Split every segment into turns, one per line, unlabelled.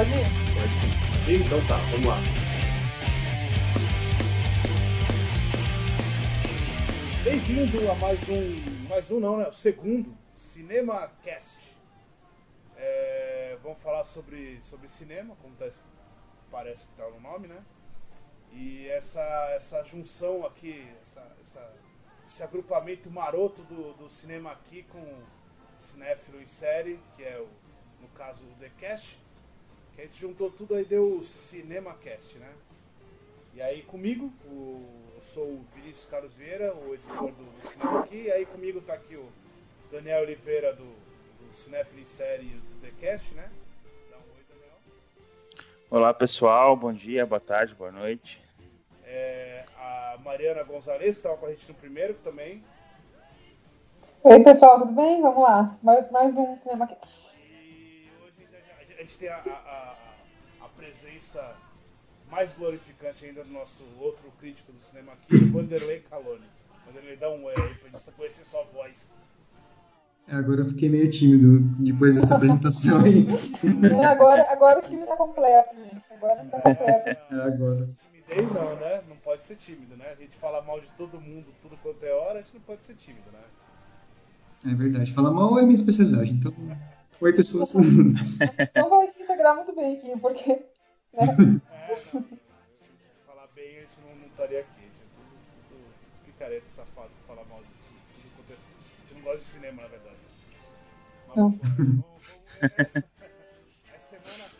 pode ir.
Pode ir. Então tá, vamos lá. Bem-vindo a mais um. Mais um não, né? O segundo Cinema Cast. É, vamos falar sobre, sobre cinema, como tá, parece que tá no nome, né? E essa, essa junção aqui, essa, essa, esse agrupamento maroto do, do cinema aqui com cinéfilo em série, que é o, no caso o The Cast, que a gente juntou tudo aí deu o Cinema Cast, né? E aí comigo, o, eu sou o Vinícius Carlos Vieira, o editor do, do cinema aqui, e aí comigo tá aqui o Daniel Oliveira do, do Cinéfilo em Série do The Cast, né? Dá um oi, Daniel.
Olá pessoal, bom dia, boa tarde, boa noite.
É, a Mariana Gonzalez, estava com a gente no primeiro também.
Oi pessoal, tudo bem? Vamos lá. Mais, mais um Cinema Cast.
A gente tem a, a, a, a presença mais glorificante ainda do nosso outro crítico do cinema aqui, o Vanderlei Calone. Vanderlei, dá um oi aí pra gente conhecer sua voz.
É, agora eu fiquei meio tímido depois dessa apresentação aí.
É, agora, agora o time tá completo, gente. Agora tá completo.
É, agora.
Timidez não, né? Não pode ser tímido, né? A gente fala mal de todo mundo, tudo quanto é hora, a gente não pode ser tímido, né?
É verdade. Falar mal é minha especialidade, então. Oi, pessoas.
Então vai se integrar muito bem aqui, porque. Né?
É, não, falar bem a gente não, não estaria aqui. A gente é tudo, tudo, tudo picareta, safado pra falar mal de tudo, quanto é. A gente não gosta de cinema, na verdade. Mas
Não.
vamos, vamos, vamos, é, essa semana,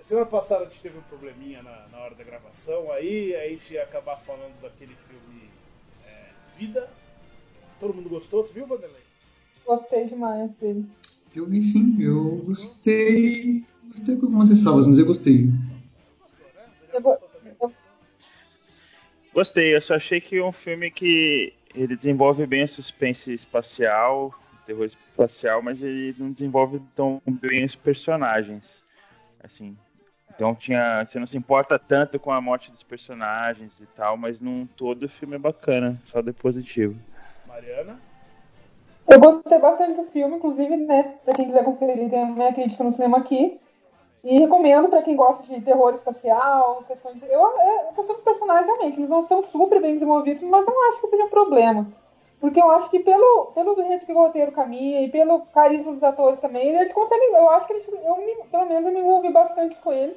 semana passada a gente teve um probleminha na, na hora da gravação, aí a gente ia acabar falando daquele filme é, Vida. Todo mundo gostou, tu viu, Vanderlei?
Gostei demais dele.
Eu vi sim, eu gostei. Gostei com algumas ressalvas, mas eu gostei.
Gostei, eu só achei que é um filme que ele desenvolve bem o suspense espacial, terror espacial, mas ele não desenvolve tão bem os personagens. Assim, então tinha, você não se importa tanto com a morte dos personagens e tal, mas num todo o filme é bacana, só de positivo.
Mariana?
Eu gostei bastante do filme, inclusive, né? Pra quem quiser conferir, tem minha crítica no cinema aqui. E recomendo pra quem gosta de terror espacial, questões. Eu, é, a questão dos personagens, realmente, eles não são super bem desenvolvidos, mas não acho que seja um problema. Porque eu acho que pelo, pelo jeito que o roteiro caminha e pelo carisma dos atores também, eles conseguem. Eu acho que eles, eu me- pelo menos eu me envolvi bastante com eles.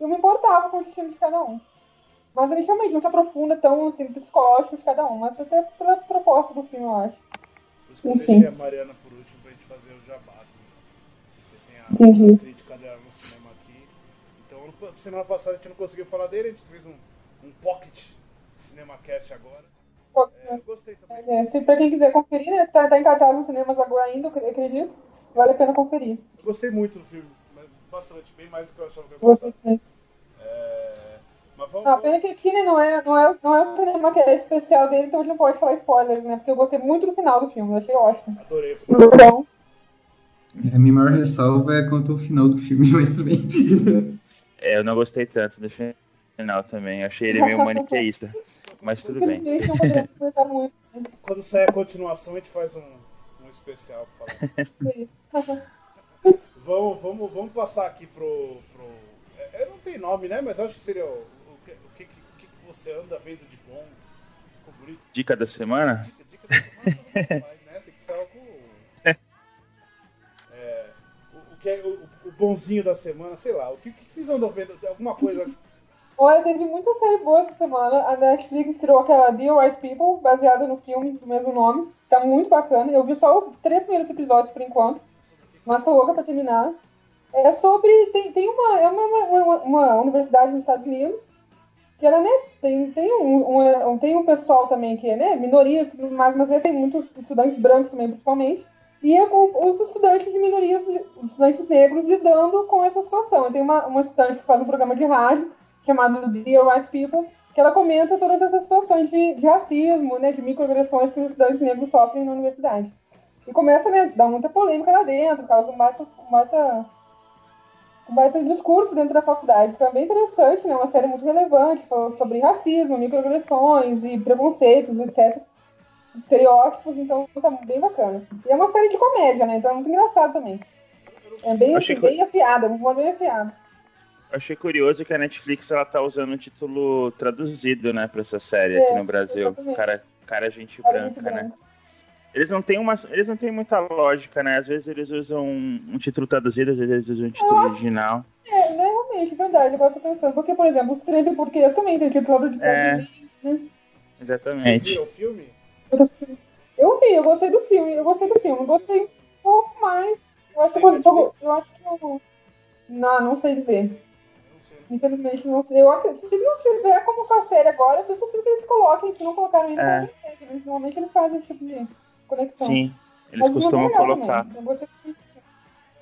Eu me importava com o destino de cada um. Mas eles realmente não se aprofunda tão assim, psicológico de cada um, mas até pela proposta do filme, eu acho.
Isso que eu
Enfim.
deixei a Mariana por último pra gente fazer o jabá. Porque tem a
Entendi.
crítica dela no cinema aqui. Então, semana passada a gente não conseguiu falar dele, a gente fez um, um pocket cinema cast agora. É, gostei também.
É, se pra quem quiser conferir, né? Tá, tá em cartaz nos cinemas agora ainda, eu acredito. Vale a pena conferir.
Gostei muito do filme, bastante, bem mais do que eu achava que eu ia
Gostei também.
É, mas vamos.
Ah, pena que aqui né, não, é, não, é, não é o cinema que é especial dele, então a gente não pode falar spoilers, né? Porque eu gostei muito do final do filme, achei ótimo.
Adorei o filme.
Então,
A minha maior ressalva é quanto ao final do filme, mas tudo bem.
É, eu não gostei tanto do final também, achei ele meio maniqueísta, mas tudo bem.
muito.
Quando sair a continuação, a gente faz um, um especial pra falar.
Isso aí.
vamos, vamos, vamos passar aqui pro. pro é, é, não tem nome, né? Mas acho que seria o, que, você anda vendo de bom. Ficou bonito.
Dica da semana?
Dica, dica da semana né? Tem que ser algo. É, o, o que é o, o bonzinho da semana, sei lá. O que, o que vocês andam vendo? Alguma coisa.
Olha, teve muita série boa essa semana. A Netflix tirou aquela The Right People, baseada no filme do mesmo nome. Tá muito bacana. Eu vi só os três primeiros episódios por enquanto. Mas tô louca pra terminar. É sobre. Tem, tem uma, é uma, uma, uma universidade nos Estados Unidos. Que ela, né, tem, tem, um, um, tem um pessoal também que é, né, minorias e tudo mais, mas aí tem muitos estudantes brancos também, principalmente. E é com os estudantes de minorias, estudantes negros, lidando com essa situação. Tem uma, uma estudante que faz um programa de rádio chamado Dear White People, que ela comenta todas essas situações de, de racismo, né, de microagressões que os estudantes negros sofrem na universidade. E começa a né, dar muita polêmica lá dentro, causa um baita, um baita, um baita discurso dentro da faculdade. É bem interessante, né, uma série muito relevante, falando sobre racismo, microagressões e preconceitos, etc. Estereótipos, então tá bem bacana. E é uma série de comédia, né, então é muito engraçado também. É bem, assim, bem afiada, um humor bem afiado.
achei curioso que a Netflix ela tá usando o título traduzido, né, pra essa série é, aqui no Brasil. Cara, cara gente cara branca, gente né? Eles não têm uma, eles não têm muita lógica, né? Às vezes eles usam um, um título traduzido, às vezes eles usam um título ah, original.
É, né, realmente, verdade, agora tô pensando. Porque, por exemplo, os 13 porquês também tem título de
traduzido, é, né? Exatamente. Você
viu o filme?
Eu vi, eu gostei do filme, eu gostei do filme, eu gostei um pouco mais. Eu acho, que, eu, eu acho que eu. Não, não sei dizer. Infelizmente, não sei. Eu, se não tiver como com a série agora, é possível que eles coloquem. Se não colocaram ainda, é. né? normalmente eles fazem esse tipo de conexão.
Sim, eles Mas costumam colocar.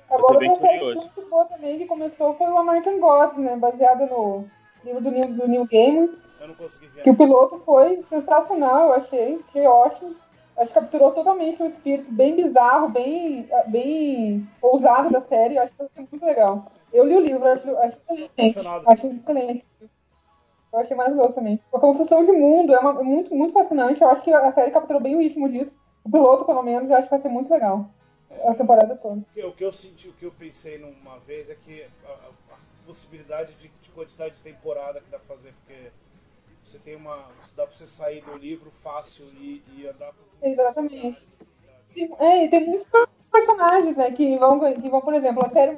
Agora, outra série muito boa também que começou foi o American Gods, né? Baseada no livro do Neil, do Neil Gaiman.
Eu não consegui ver.
Que o piloto foi sensacional, eu achei. Achei ótimo. Acho que capturou totalmente o espírito bem bizarro, bem, bem ousado da série. Acho que foi muito legal. Eu li o livro, acho, acho excelente. Acho excelente. Eu achei maravilhoso também. A construção de mundo é, uma, é muito, muito fascinante. Eu acho que a série capturou bem o ritmo disso. O piloto, pelo menos, eu acho que vai ser muito legal. A temporada toda.
O que eu senti, o que eu pensei numa vez é que a, a possibilidade de, de, quantidade de temporada que dá pra fazer, porque você tem uma. dá pra você sair do livro fácil e, e andar.
Exatamente. É, e tem muitos personagens, né, que vão, que vão, por exemplo, a série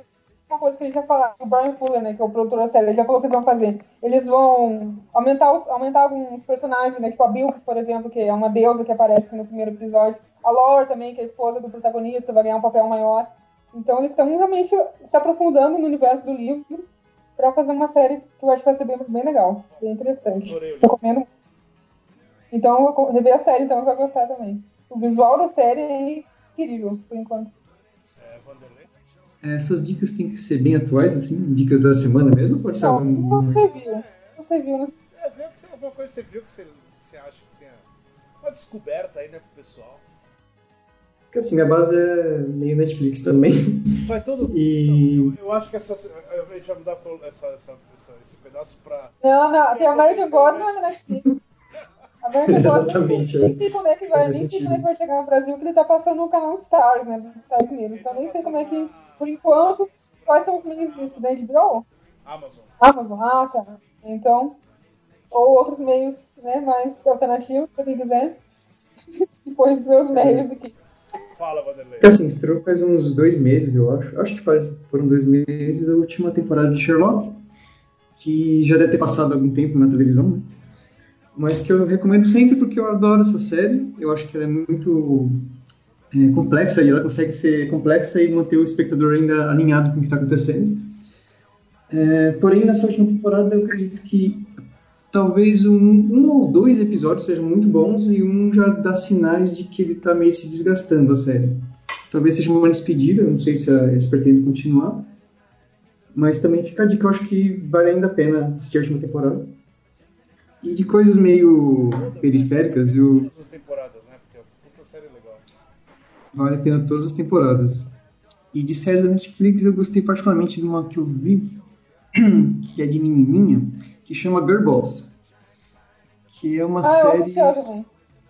uma coisa que gente já falou, o Brian Fuller, né, que é o produtor da série, ele já falou que eles vão fazer. Eles vão aumentar, os, aumentar alguns personagens, né, tipo a Bilks, por exemplo, que é uma deusa que aparece no primeiro episódio. A Laura também, que é a esposa do protagonista, vai ganhar um papel maior. Então eles estão realmente se aprofundando no universo do livro para fazer uma série que eu acho que vai ser bem, bem legal, bem interessante. Recomendo. Então, rever a série, então, vai gostar também. O visual da série é incrível, por enquanto.
Essas dicas têm que ser bem atuais, assim, dicas da semana mesmo? Pode ser
algum... você viu. Você viu, né?
É, viu que você, alguma coisa você viu que você, você acha que tem uma descoberta aí, né, pro pessoal.
Porque assim, minha base é meio Netflix também.
Vai todo.
E...
Eu, eu, acho que essa, a gente vai mudar essa, essa, essa, esse pedaço pra.
Não, não, tem American God não é Netflix. American God nem sei como é que vai, nem sei como é que vai chegar no Brasil, que ele tá passando no canal Stars, né, dos Estados Unidos. Então nem sei como é que por enquanto, quais são os meios disso? Da HBO?
Amazon.
Amazon, ah, tá. Então, ou outros meios né, mais alternativos, para quem quiser. e põe os meus meios aqui.
Fala, Vanderlei.
Assim, estreou faz uns dois meses, eu acho. Acho que faz, foram dois meses a última temporada de Sherlock, que já deve ter passado algum tempo na televisão, né? mas que eu recomendo sempre porque eu adoro essa série. Eu acho que ela é muito é, complexa e ela consegue ser complexa e manter o espectador ainda alinhado com o que está acontecendo. É, porém, nessa última temporada, eu acredito que talvez um, um, ou dois episódios sejam muito bons e um já dá sinais de que ele está meio se desgastando a série. Talvez seja uma despedida, não sei se eles pretendem continuar, mas também fica a dica, eu acho que vale ainda a pena assistir a última temporada. E de coisas meio periféricas, eu.
Todas as temporadas, né? Porque é puta série legal.
Vale a pena todas as temporadas. E de séries da Netflix eu gostei particularmente de uma que eu vi, que é de menininha, que chama Girl Boss. Que é uma
ah,
série.
Eu também.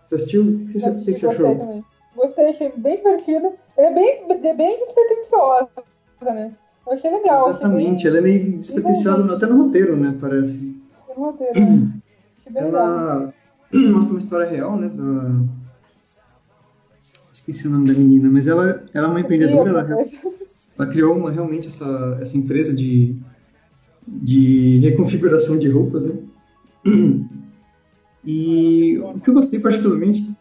Você assistiu? O que você, achou?
Gostei também. Gostei, achei bem divertido. Ela é bem, bem despretensiosa, né? Eu achei legal.
Exatamente,
achei
ela é meio despretensiosa até no roteiro, né? Parece.
No roteiro, né? Achei bem
ela legal. mostra uma história real, né? Da esqueci o nome da menina, mas ela, ela é uma empreendedora, ela, ela criou uma, realmente essa, essa empresa de, de reconfiguração de roupas, né? E o que eu gostei particularmente,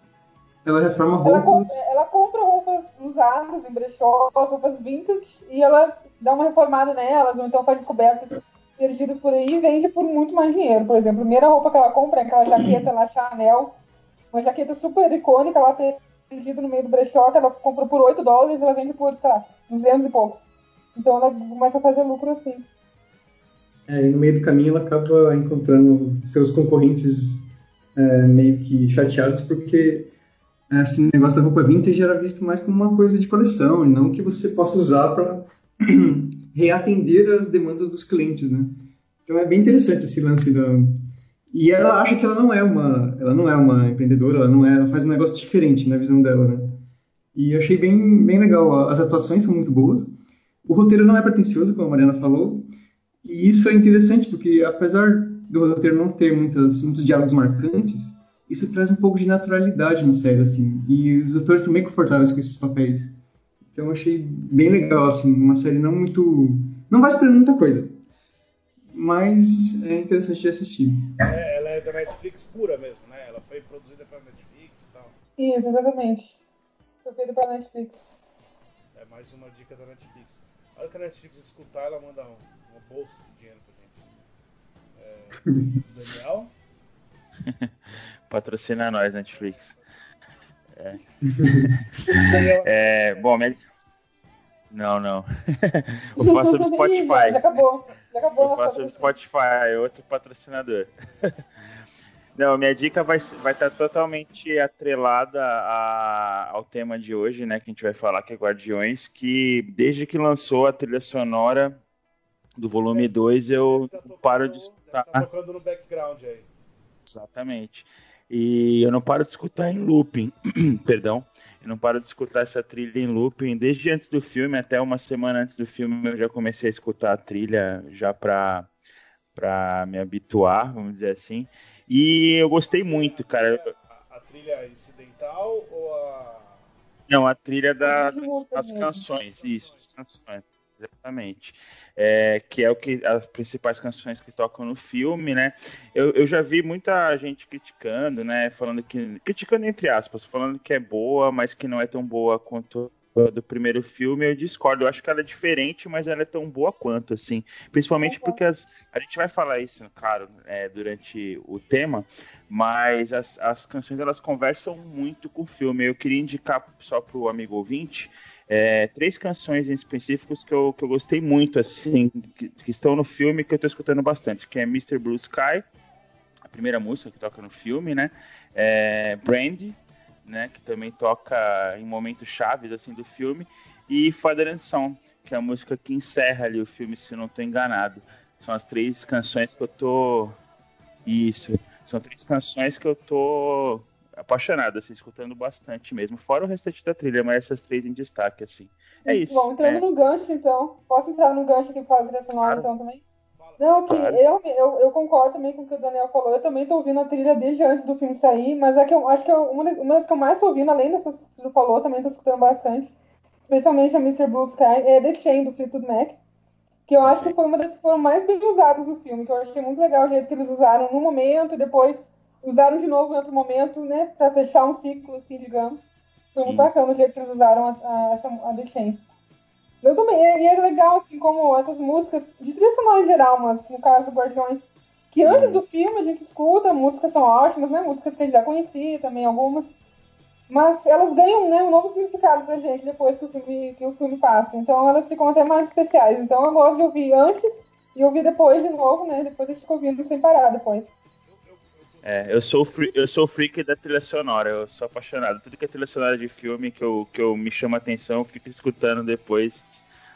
ela reforma roupas.
Ela compra, ela compra roupas usadas em brechó, roupas vintage, e ela dá uma reformada nelas, ou então faz descobertas perdidas por aí e vende por muito mais dinheiro. Por exemplo, a primeira roupa que ela compra é aquela jaqueta lá Chanel, uma jaqueta super icônica, ela tem vendido no meio do brechó, que ela comprou por 8 dólares, ela vende por, sei lá, 200 e poucos. Então ela começa a fazer lucro assim.
É, e no meio do caminho ela acaba encontrando seus concorrentes é, meio que chateados porque esse negócio da roupa vintage era visto mais como uma coisa de coleção e não que você possa usar para reatender as demandas dos clientes, né? Então é bem interessante esse lance da, e ela acha que ela não é uma, ela não é uma empreendedora, ela não é, ela faz um negócio diferente na visão dela, né? E achei bem, bem legal. As atuações são muito boas. O roteiro não é pretencioso, como a Mariana falou. E isso é interessante porque, apesar do roteiro não ter muitas, muitos diálogos marcantes, isso traz um pouco de naturalidade na série, assim. E os atores também confortáveis com esses papéis. Então achei bem legal, assim, uma série não muito. Não vai esperando muita coisa. Mas é interessante de assistir.
É, ela é da Netflix pura mesmo, né? Ela foi produzida pela Netflix e tal.
Isso, exatamente. Foi feito pela Netflix.
É mais uma dica da Netflix. A hora que a Netflix escutar, ela manda um, uma bolsa de dinheiro pra gente. É, Daniel?
Patrocina nós, Netflix. É. É, bom, minha... Não, não. Eu faço no
Ih, já, já
Spotify.
acabou. Já acabou
Eu faço
patrocínio.
Spotify, é outro patrocinador. Não, minha dica vai estar vai tá totalmente atrelada a- ao tema de hoje, né? Que a gente vai falar, que é Guardiões, que desde que lançou a trilha sonora do volume 2, eu
deve tá
não paro de escutar.
tá tocando no background aí.
Exatamente. E eu não paro de escutar em looping, perdão. Eu não paro de escutar essa trilha em looping desde antes do filme, até uma semana antes do filme eu já comecei a escutar a trilha já pra, pra me habituar, vamos dizer assim. E eu gostei muito, cara.
A, a trilha incidental ou a.
Não, a trilha das
As músicas
as
mesmo.
canções, isso, as canções, exatamente. É, que é o que as principais canções que tocam no filme, né? Eu, eu já vi muita gente criticando, né? Falando que. Criticando entre aspas, falando que é boa, mas que não é tão boa quanto do primeiro filme. Eu discordo. Eu acho que ela é diferente, mas ela é tão boa quanto, assim. Principalmente
Concordo.
porque as, a gente vai falar isso, claro, é, durante o tema, mas as, as canções elas conversam muito com o filme. Eu queria indicar só para o amigo ouvinte é, três canções em específicos que eu, que eu gostei muito, assim, que, que estão no filme que eu estou escutando bastante, que é Mr. Blue Sky, a primeira música que toca no filme, né? É, Brandy, né? Que também toca em momentos chaves assim do filme, e Father and Son, que é a música que encerra ali o filme, se não estou enganado. São as três canções que eu tô isso. São três canções que eu tô apaixonado, assim, escutando bastante mesmo. Fora o restante da trilha, mas essas três em destaque, assim. É isso.
Bom, entrando
é.
no gancho, então. Posso entrar no gancho aqui para fazer trilha sonora,
Claro.
então, também?
Fala.
Não, que
Claro.
eu, eu, eu concordo também com o que o Daniel falou. Eu também tô ouvindo a trilha desde antes do filme sair, mas é que eu acho que eu- uma, das, uma das que eu mais tô ouvindo, além dessas que tu falou, também tô escutando bastante. Especialmente a Mr. Blue Sky, é The Chain, do Fleetwood Mac. Que eu acho que foi uma das que foram mais bem usadas no filme, que eu achei muito legal o jeito que eles usaram no momento e depois usaram de novo em outro momento, né? Pra fechar um ciclo, assim, digamos. Foi
Sim.
muito bacana o jeito que eles usaram a, a, essa, a The Chain. Eu também, e é legal, assim, como essas músicas, de trilha sonora em geral, mas no caso do Guardiões, que antes do filme a gente escuta, músicas são ótimas, né? Músicas que a gente já conhecia também, algumas. Mas elas ganham né, um novo significado pra gente depois que o, filme, que o filme passa. Então elas ficam até mais especiais. Então eu gosto de ouvir antes e ouvir depois de novo, né? Depois eu fico ouvindo sem parar depois.
É, eu sou, o free- eu sou o freak da trilha sonora, eu sou apaixonado. Tudo que é trilha sonora de filme que eu, que eu me chama atenção, eu fico escutando depois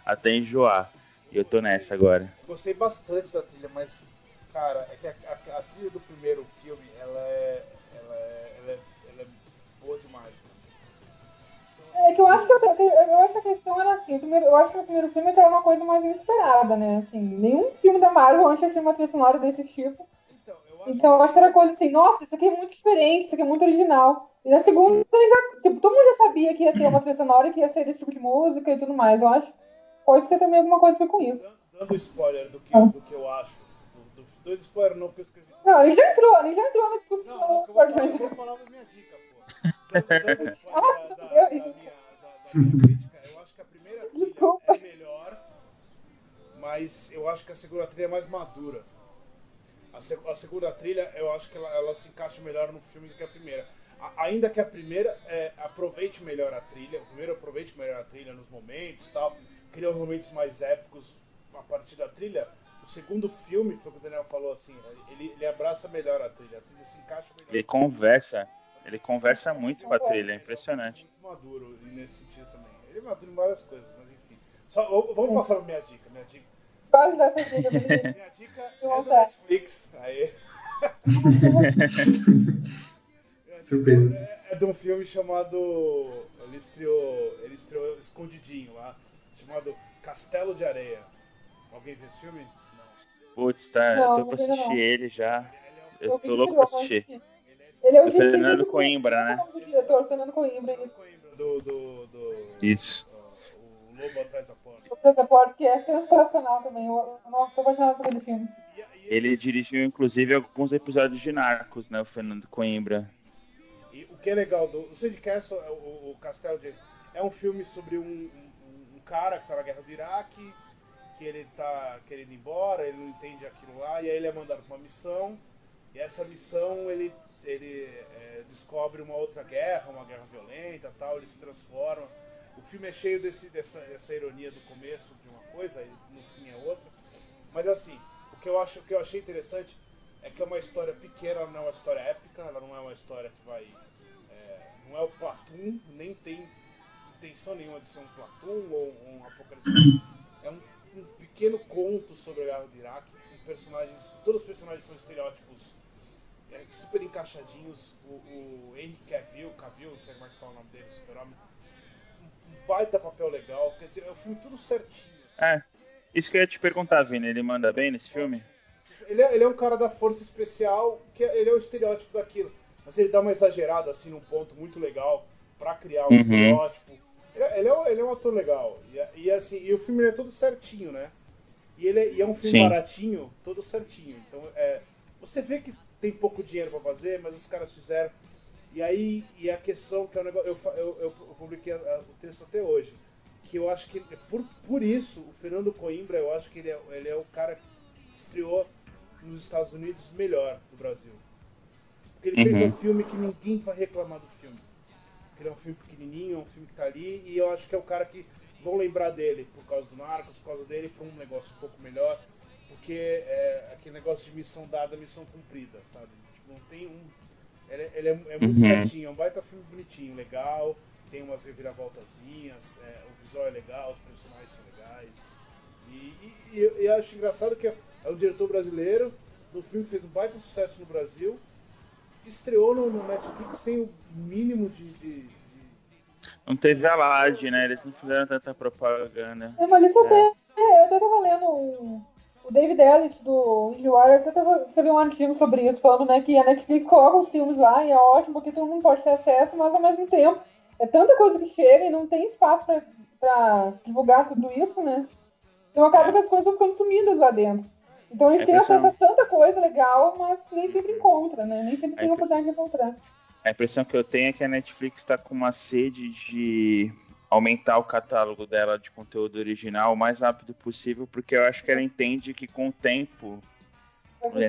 até enjoar. E eu tô nessa agora.
Gostei bastante da trilha, mas, cara, é que a, a- a trilha do primeiro filme, ela é. Ela é, ela é, ela é boa demais. assim.
É que eu acho que, eu, eu acho que a questão era assim, primeiro, eu acho que o primeiro filme é que era uma coisa mais inesperada, né? Assim, nenhum filme da Marvel antes tinha uma trilha sonora desse tipo.
Então, eu acho
que era coisa assim, nossa, isso aqui é muito diferente, isso aqui é muito original. E na segunda, já, tipo, todo mundo já sabia que ia ter uma trilha sonora, que ia ser desse tipo de música e tudo mais. Eu acho pode ser também alguma coisa a ver com isso.
Dan- Dando spoiler do que,
Ah.
do que eu acho. Do, do, dando spoiler não, porque eu escrevi.
Não, ele já entrou, ele já entrou na discussão.
Não, não, que eu vou falar, eu vou falar minha dica, pô. Dando, dando spoiler
Ah,
da, da, da minha, da minha crítica, eu acho que a primeira trilha
Desculpa.
é melhor, mas eu acho que a segunda trilha é mais madura. A, seg- a segunda trilha, eu acho que ela, ela se encaixa melhor no filme do que a primeira. A- ainda que a primeira é, aproveite melhor a trilha, o primeiro aproveite melhor a trilha nos momentos e tal, cria momentos mais épicos a partir da trilha. O segundo filme, foi o que o Daniel falou assim, ele, ele abraça melhor a trilha, a trilha se encaixa melhor.
Ele conversa, ele conversa muito com a trilha, é impressionante.
Muito maduro nesse sentido também. Ele é maduro em várias coisas, mas enfim. Só, vamos passar pra minha dica. Minha dica,
Quase dessa dica, menino.
minha dica é do
vontade.
Netflix. Aí. Dica
Surpresa.
É, é de um filme chamado. Ele estreou, ele estreou escondidinho lá, chamado Castelo de Areia. Alguém viu esse filme? Não.
Putz, tá,
Não,
eu tô
não
pra assistir
não.
ele já. Eu
Eu
tô louco pra assistir.
Ele é o
Fernando
do-
Coimbra, né?
É o diretor, Fernando Coimbra, isso.
Coimbra, do, do, do,
Isso.
o Lobo Atrás da Porta.
O Passaporte, que é sensacional também. Eu, nossa, tô apaixonada por aquele filme.
Ele dirigiu, inclusive, alguns episódios de Narcos, né? O Fernando Coimbra.
E o que é legal do o Sid Castle, é o, o Castelo de é um filme sobre um, um, um cara que tá na guerra do Iraque, que ele tá querendo ir embora, ele não entende aquilo lá, e aí ele é mandado pra uma missão, e essa missão ele, ele é, descobre uma outra guerra, uma guerra violenta tal, ele se transforma. O filme é cheio desse, dessa, dessa ironia do começo de uma coisa e no fim é outra. Mas assim, o que eu, acho, o que eu achei interessante é que é uma história pequena, ela não é uma história épica, ela não é uma história que vai. é, não é o Platum, nem tem intenção nenhuma de ser um Platum ou um Apocalipse. É um, um pequeno conto sobre a guerra do Iraque, com personagens. Todos os personagens são estereótipos é, super encaixadinhos. O, o Henry Cavill, Cavill, não sei como é que fala o nome dele, super-homem. Baita papel legal, quer dizer, é um filme tudo certinho. assim.
É, isso que eu ia te perguntar, Vini. Ele manda bem nesse filme?
Ele é, ele é um cara da força especial, que é- ele é o estereótipo daquilo. Mas ele dá uma exagerada assim num ponto muito legal pra criar um
Uhum.
estereótipo. Ele, é- ele é, um- ele é um ator legal. E, e, assim, e o filme é todo certinho, né? E ele é, e é um filme
Sim.
baratinho, todo certinho. Então é, você vê que tem pouco dinheiro pra fazer, mas os caras fizeram. E aí, e a questão que é um negócio. Eu, eu, eu publiquei a- a- o texto até hoje. Que eu acho que, por, por isso, o Fernando Coimbra, eu acho que ele é, ele é o cara que estreou nos Estados Unidos melhor do Brasil. Porque ele fez
Uhum.
um filme que ninguém vai reclamar do filme. Porque ele é um filme pequenininho, é um filme que tá ali, e eu acho que é o cara que vão lembrar dele por causa do Narcos, por causa dele, pra um negócio um pouco melhor. Porque é aquele negócio de missão dada, missão cumprida, sabe? Tipo, não tem um. Ele, é- ele é, é muito
Uhum.
certinho, é um baita filme bonitinho, legal, tem umas reviravoltazinhas, é, o visual é legal, os personagens são legais. E, e, e eu, eu acho engraçado que é um diretor brasileiro, do filme que fez um baita sucesso no Brasil, estreou no, no Netflix sem o mínimo de. de- de-
Não teve alarde, né? Eles não fizeram tanta propaganda.
É, Mas isso
É.
é, Eu tava lendo o, o David Elliott do IndieWire, até tava, escreveu um artigo sobre isso, falando né, que a Netflix coloca os filmes lá e é ótimo porque todo mundo pode ter acesso, mas ao mesmo tempo é tanta coisa que chega e não tem espaço pra, pra divulgar tudo isso, né? Então acaba
É.
que as coisas vão ficando sumidas lá dentro. Então eles
É
têm acesso a tanta coisa legal, mas nem sempre encontra, né? Nem sempre tem
É
a oportunidade de encontrar.
A impressão que eu tenho é que a Netflix está com uma sede de aumentar o catálogo dela de conteúdo original o mais rápido possível, porque eu acho que ela entende que com o tempo,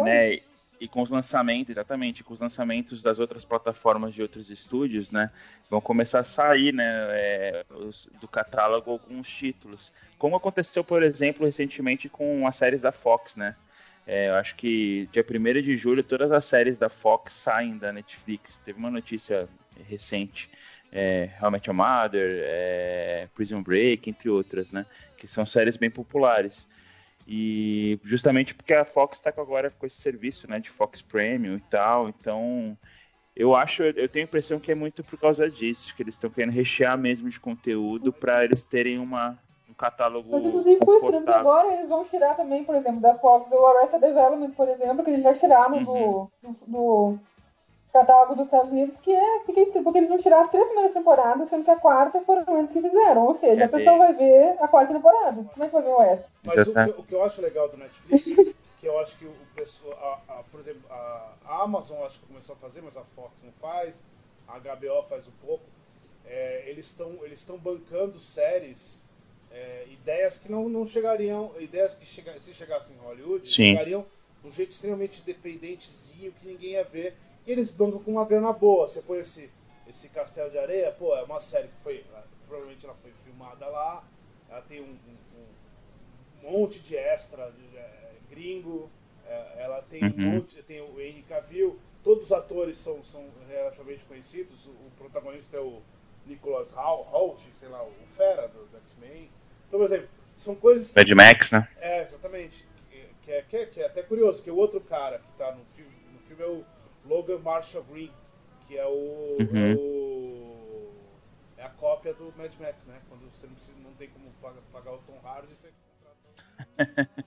né, e com os lançamentos, exatamente, com os lançamentos das outras plataformas de outros estúdios, né, vão começar a sair, né, é, os- do catálogo alguns títulos, como aconteceu, por exemplo, recentemente com as séries da Fox, né. É, eu acho que dia 1 de julho todas as séries da Fox saem da Netflix. Teve uma notícia recente, é, How I Met Your Mother, é, Prison Break, entre outras, né? Que são séries bem populares. E justamente porque a Fox está agora com esse serviço, né, de Fox Premium e tal, então eu acho, eu tenho a impressão que é muito por causa disso, que eles estão querendo rechear mesmo de conteúdo para eles terem uma, um catálogo
Mas inclusive com streams
confortável.
agora, eles vão tirar também, por exemplo, da Fox o Arrested Development, por exemplo, que eles já tiraram
Uhum.
do, do, do catálogo dos Estados Unidos, que é fica estranho, porque eles vão tirar as três primeiras temporadas, sendo que a quarta foram eles que fizeram. Ou seja,
É
a pessoa vai ver a quarta temporada. Como é que vai ver o West?
Mas o, o que eu acho legal do Netflix, que eu acho que o pessoal, a- a- por exemplo, a, a Amazon acho que começou a fazer, mas a Fox não faz, a HBO faz um pouco, é, eles estão eles estão bancando séries, é, ideias que não, não chegariam, ideias que chega, se chegassem em Hollywood,
Sim.
chegariam de um jeito extremamente independentezinho, que ninguém ia ver, eles bancam com uma grana boa. Você põe esse, esse Castelo de Areia, pô, é uma série que foi, provavelmente ela foi filmada lá, ela tem um- um- um monte de extra é, gringo, é, ela tem um
Uhum.
monte, tem o Henry Cavill, todos os atores são, são relativamente conhecidos, o, o protagonista é o Nicholas Hol- Holt, sei lá, o Fera do, do X-Men. Então, por exemplo, são coisas
Mad Max, né?
é, exatamente, que, que é, que, é, que é até curioso, que o outro cara que tá no filme, no filme é o Logan Marshall Green, que é o,
Uhum.
é o é a cópia do Mad Max, né? Quando você não precisa, não tem como pagar, pagar o Tom Hardy, você contrata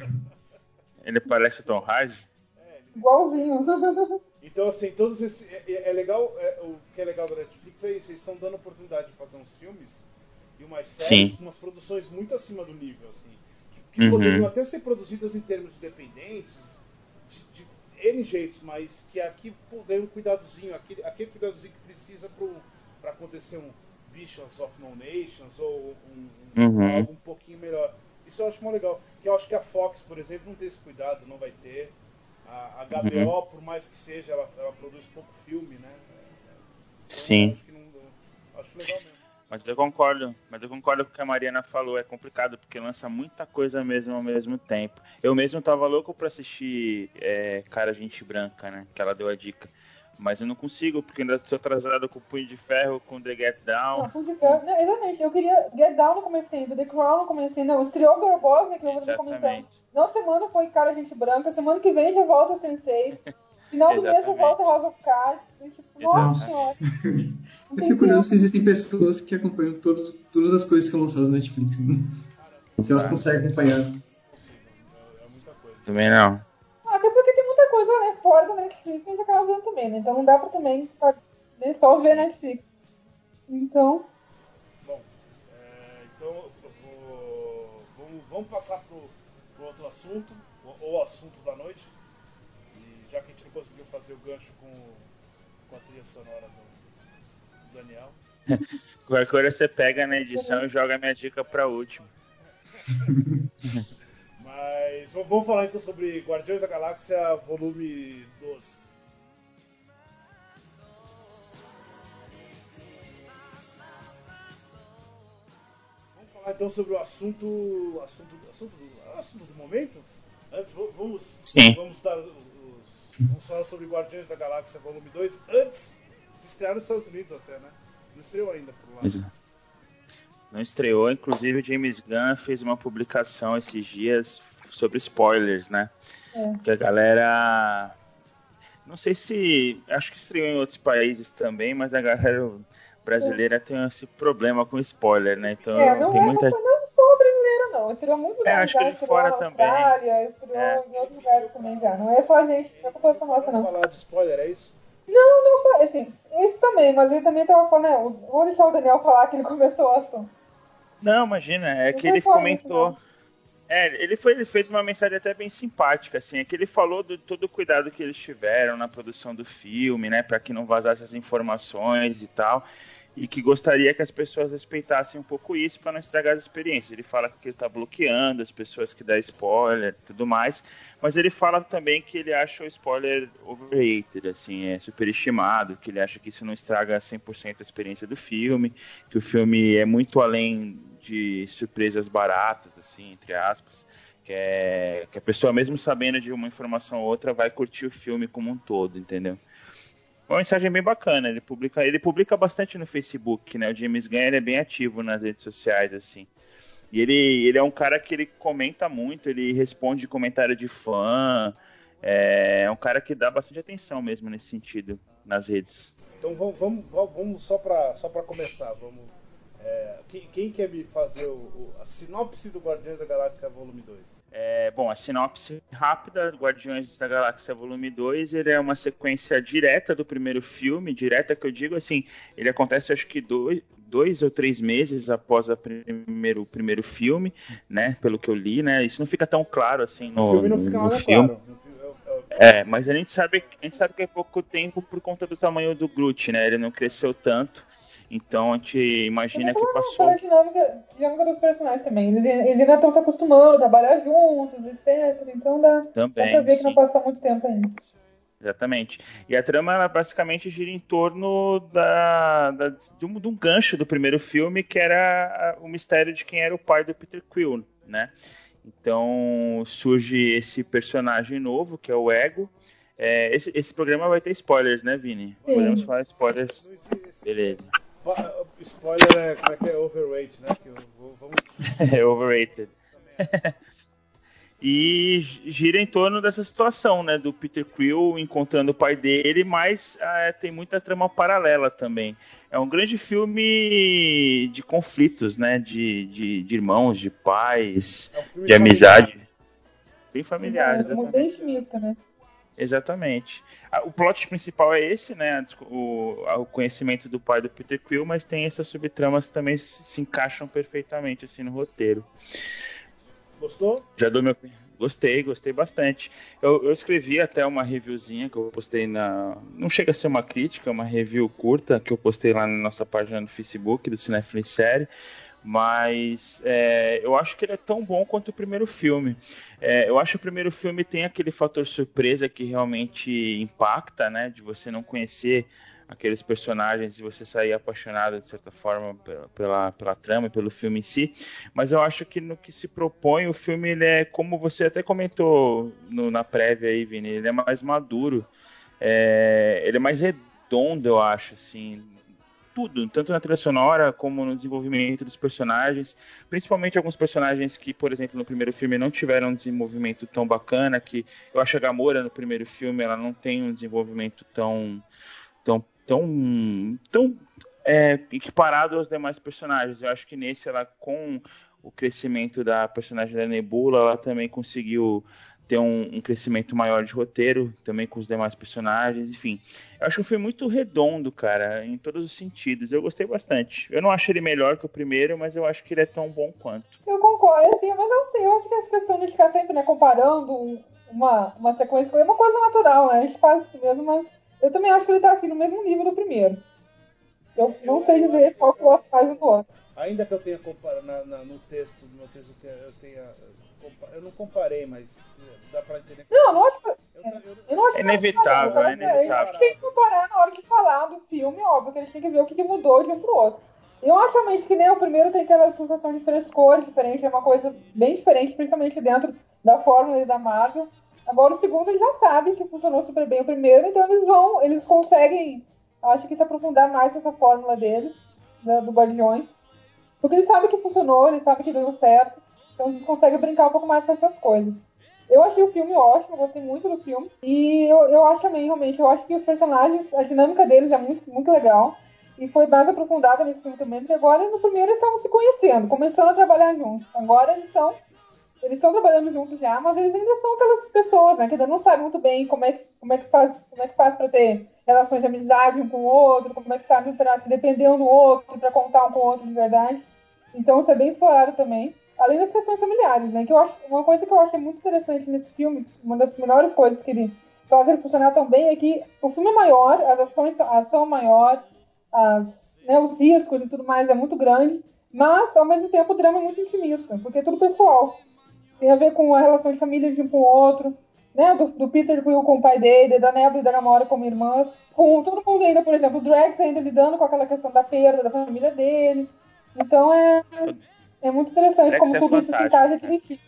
Ele parece o Tom Hardy?
Igualzinho.
Então, assim, todos esses. É, é- é legal. é, o que é legal da Netflix é isso, eles estão dando oportunidade de fazer uns filmes e umas séries
Sim.
com umas produções muito acima do nível, assim. Que, que
Uhum.
poderiam até ser produzidas em termos independentes, de, de N jeitos, mas que aqui pô, ganha um cuidadozinho, aquele, aquele cuidadozinho que precisa pro, pra acontecer um Visions of No Nations ou um, um-
Uhum.
algo um pouquinho melhor. Isso eu acho mó legal. Que eu acho que a Fox, por exemplo, não tem esse cuidado, não vai ter. A, a HBO, por mais que seja, ela, ela produz pouco filme, né? Então,
Sim.
Acho, não, acho legal mesmo.
Mas eu concordo, mas eu concordo com o que a Mariana falou, é complicado, porque lança muita coisa mesmo ao mesmo tempo. Eu mesmo tava louco pra assistir é, Cara Gente Branca, né? Que ela deu a dica. Mas eu não consigo, porque ainda tô atrasado com o Punho de Ferro, com The Get Down.
Não, Punho de Ferro. Não, exatamente. Eu queria Get Down no começo ainda, The Crown no começo ainda. O estreou Girl Boss, né, que eu vou comentando.
Exatamente.
Na semana foi Cara Gente Branca, semana que vem já volta Sense8. Final do mês já volta House of Cards. Tipo, nossa senhora.
Eu fico curioso se existem pessoas que acompanham todos, todas as coisas que são lançadas na Netflix. Né? Se elas conseguem acompanhar.
Possível. Muita coisa.
Também não.
Até porque tem muita coisa né, fora da Netflix que a gente acaba vendo também, né? Então não dá pra também né, só ver Netflix. Então,
Bom, é, então eu vou, vamos, vamos passar pro, pro outro assunto, ou, ou assunto da noite. E já que a gente não conseguiu fazer o gancho com, com a trilha sonora do Daniel.
Qualquer coisa você pega na edição e joga minha dica pra último.
Mas vamos falar então sobre Guardiões da Galáxia Volume 12. Vamos falar então sobre o assunto. assunto, assunto, do, assunto do momento? Antes, vamos,
Sim.
vamos dar os. Vamos falar sobre Guardiões da Galáxia Volume 2 antes estrear nos Estados Unidos até, né? Não estreou ainda por lá.
Pois é. Não estreou, inclusive o James Gunn fez uma publicação esses dias sobre spoilers, né?
É.
Que a galera. Não sei se. Acho que estreou em outros países também, mas a galera brasileira tem esse problema com spoiler, né? Então
é, não
tem
é
muita.
culpa não só brasileira, não. Estreou muito lugares
acho que de
estreou
fora
na
também.
Austrália, estreou
É.
em outros lugares também já. Não é só a gente, não é culpa nossa, não.
falar de spoiler, é isso?
Não, não só, assim, isso também, mas ele também tava falando, né, vou deixar o Daniel falar que ele começou o assunto.
Não, imagina, é
Não
que ele comentou.
isso,
é, ele, foi, ele fez uma mensagem até bem simpática, assim, é que ele falou do todo o cuidado que eles tiveram na produção do filme, né, para que não vazasse as informações e tal, e que gostaria que as pessoas respeitassem um pouco isso para não estragar as experiências. Ele fala que ele tá bloqueando as pessoas que dão spoiler e tudo mais, mas ele fala também que ele acha o spoiler overrated, assim, é superestimado, que ele acha que isso não estraga 100% a experiência do filme, que o filme é muito além de surpresas baratas, assim, entre aspas, que, é, que a pessoa, mesmo sabendo de uma informação ou outra, vai curtir o filme como um todo, entendeu? Uma mensagem bem bacana, ele publica, ele publica bastante no Facebook, né? O James Gunn ele é bem ativo nas redes sociais, assim. E ele, ele é um cara que ele comenta muito, ele responde comentário de fã, é, é um cara que dá bastante atenção mesmo nesse sentido nas redes.
Então vamos, vamos, vamos- só para só começar. Vamos, é, quem, quem quer me fazer o, o- a sinopse do Guardiões da Galáxia Volume 2?
É, bom, a sinopse rápida, Guardiões da Galáxia Volume 2, ele é uma sequência direta do primeiro filme, direta que eu digo assim, ele acontece acho que dois, dois ou três meses após o primeiro, primeiro filme, né, pelo que eu li, né, isso não fica tão claro assim no,
o filme não fica
no
nada
filme.
claro. No É,
mas a gente sabe, a gente sabe que é pouco tempo por conta do tamanho do Groot, né, ele não cresceu tanto, então a gente imagina que
Pela
passou...
dinâmica, dinâmica dos personagens também. Eles, eles ainda estão se acostumando a trabalhar juntos, etc. Então dá, dá
Também,
pra ver que não
sim.
passou muito tempo ainda.
Exatamente. E a trama ela basicamente gira em torno da, da- de, um, de um gancho do primeiro filme, que era o mistério de quem era o pai do Peter Quill, né? Então surge esse personagem novo, que é o Ego. É, esse, esse programa vai ter spoilers, né, Vini?
Sim.
Podemos falar spoilers. Beleza.
Pa- Spoiler é como é que é overweight, né? Que eu vou- vamos
É overrated. E gira em torno dessa situação, né? Do Peter Quill encontrando o pai dele, mas ah, tem muita trama paralela também. É um grande filme de conflitos, né? De, de, de irmãos, de pais,
é um
de amizade. Bem familiar,
é, Muito bem intimista, né?
Exatamente. O plot principal é esse, né? O, o, conhecimento do pai do Peter Quill, mas tem essas subtramas que também se, encaixam perfeitamente assim no roteiro.
Gostou?
Já dou meu. Gostei, gostei bastante. Eu, eu, escrevi até uma reviewzinha que eu postei na. Não chega a ser uma crítica, é uma review curta que eu postei lá na nossa página no Facebook do Cinefilm Série. Mas é, eu acho que ele é tão bom quanto o primeiro filme. É, eu acho que o primeiro filme tem aquele fator surpresa que realmente impacta, né? De você não conhecer aqueles personagens e você sair apaixonado de certa forma pela, pela, pela trama e pelo filme em si. Mas eu acho que no que se propõe, o filme ele é, como você até comentou no, na prévia aí, Vini, ele é mais maduro. É, ele é mais redondo, eu acho, assim, tudo, tanto na trilha sonora como no desenvolvimento dos personagens, principalmente alguns personagens que, por exemplo, no primeiro filme não tiveram um desenvolvimento tão bacana, que eu acho a Gamora no primeiro filme, ela não tem um desenvolvimento tão tão tão tão é, equiparado aos demais personagens. Eu acho que nesse ela com o crescimento da personagem da Nebula, ela também conseguiu ter um, um, crescimento maior de roteiro, também com os demais personagens, enfim. Eu acho que foi muito redondo, cara, em todos os sentidos. Eu gostei bastante. Eu não acho ele melhor que o primeiro, mas eu acho que ele é tão bom quanto.
Eu concordo, assim, mas eu não sei, eu acho que essa questão de ficar sempre né, comparando uma, uma sequência é uma coisa natural, né? A gente faz isso mesmo, mas eu também acho que ele tá assim no mesmo nível do primeiro. Eu não sei dizer qual que eu gosto mais do outro.
Ainda que eu tenha comparado no texto, no meu texto eu tenha eu não comparei, mas dá pra entender.
Não, não acho que. Eu, eu,
eu não acho é inevitável, é inevitável.
A gente tem que comparar na hora de falar do filme, óbvio, que a gente tem que ver o que, que mudou de um pro outro. Eu acho realmente que nem o primeiro tem aquela sensação de frescor diferente, é uma coisa bem diferente, principalmente dentro da fórmula da Marvel. Agora o segundo eles já sabem que funcionou super bem o primeiro, então eles vão, eles conseguem, acho que se aprofundar mais nessa fórmula deles, né, do Guardiões. Porque eles sabem que funcionou, eles sabem que deu certo. Então a gente consegue brincar um pouco mais com essas coisas. Eu achei o filme ótimo, gostei muito do filme. E eu, eu acho também, realmente, eu acho que os personagens, a dinâmica deles é muito, muito legal. E foi mais aprofundada nesse filme também, porque agora no primeiro eles estavam se conhecendo, começando a trabalhar juntos. Agora eles estão. Eles estão trabalhando juntos já, mas eles ainda são aquelas pessoas, né? Que ainda não sabem muito bem como é que, como é que faz, como é que faz para ter relações de amizade um com o outro, como é que sabem para se depender um do outro, para contar um com o outro de verdade. Então isso é bem explorado também além das questões familiares, né? Que eu acho uma coisa que eu achei muito interessante nesse filme, uma das melhores coisas que ele faz ele funcionar bem é que o filme é maior, as ações, a ação é maior, as, né, os riscos e tudo mais é muito grande, mas ao mesmo tempo o drama é muito intimista, porque é tudo pessoal. Tem a ver com a relação de família de um com o outro, né? Do, do Peter Quill com o pai dele, da Nebula e da Gamora como irmãs, com todo mundo ainda, por exemplo, o Drax ainda lidando com aquela questão da perda da família dele. Então é é muito interessante como é tudo isso se encaixa direitinho.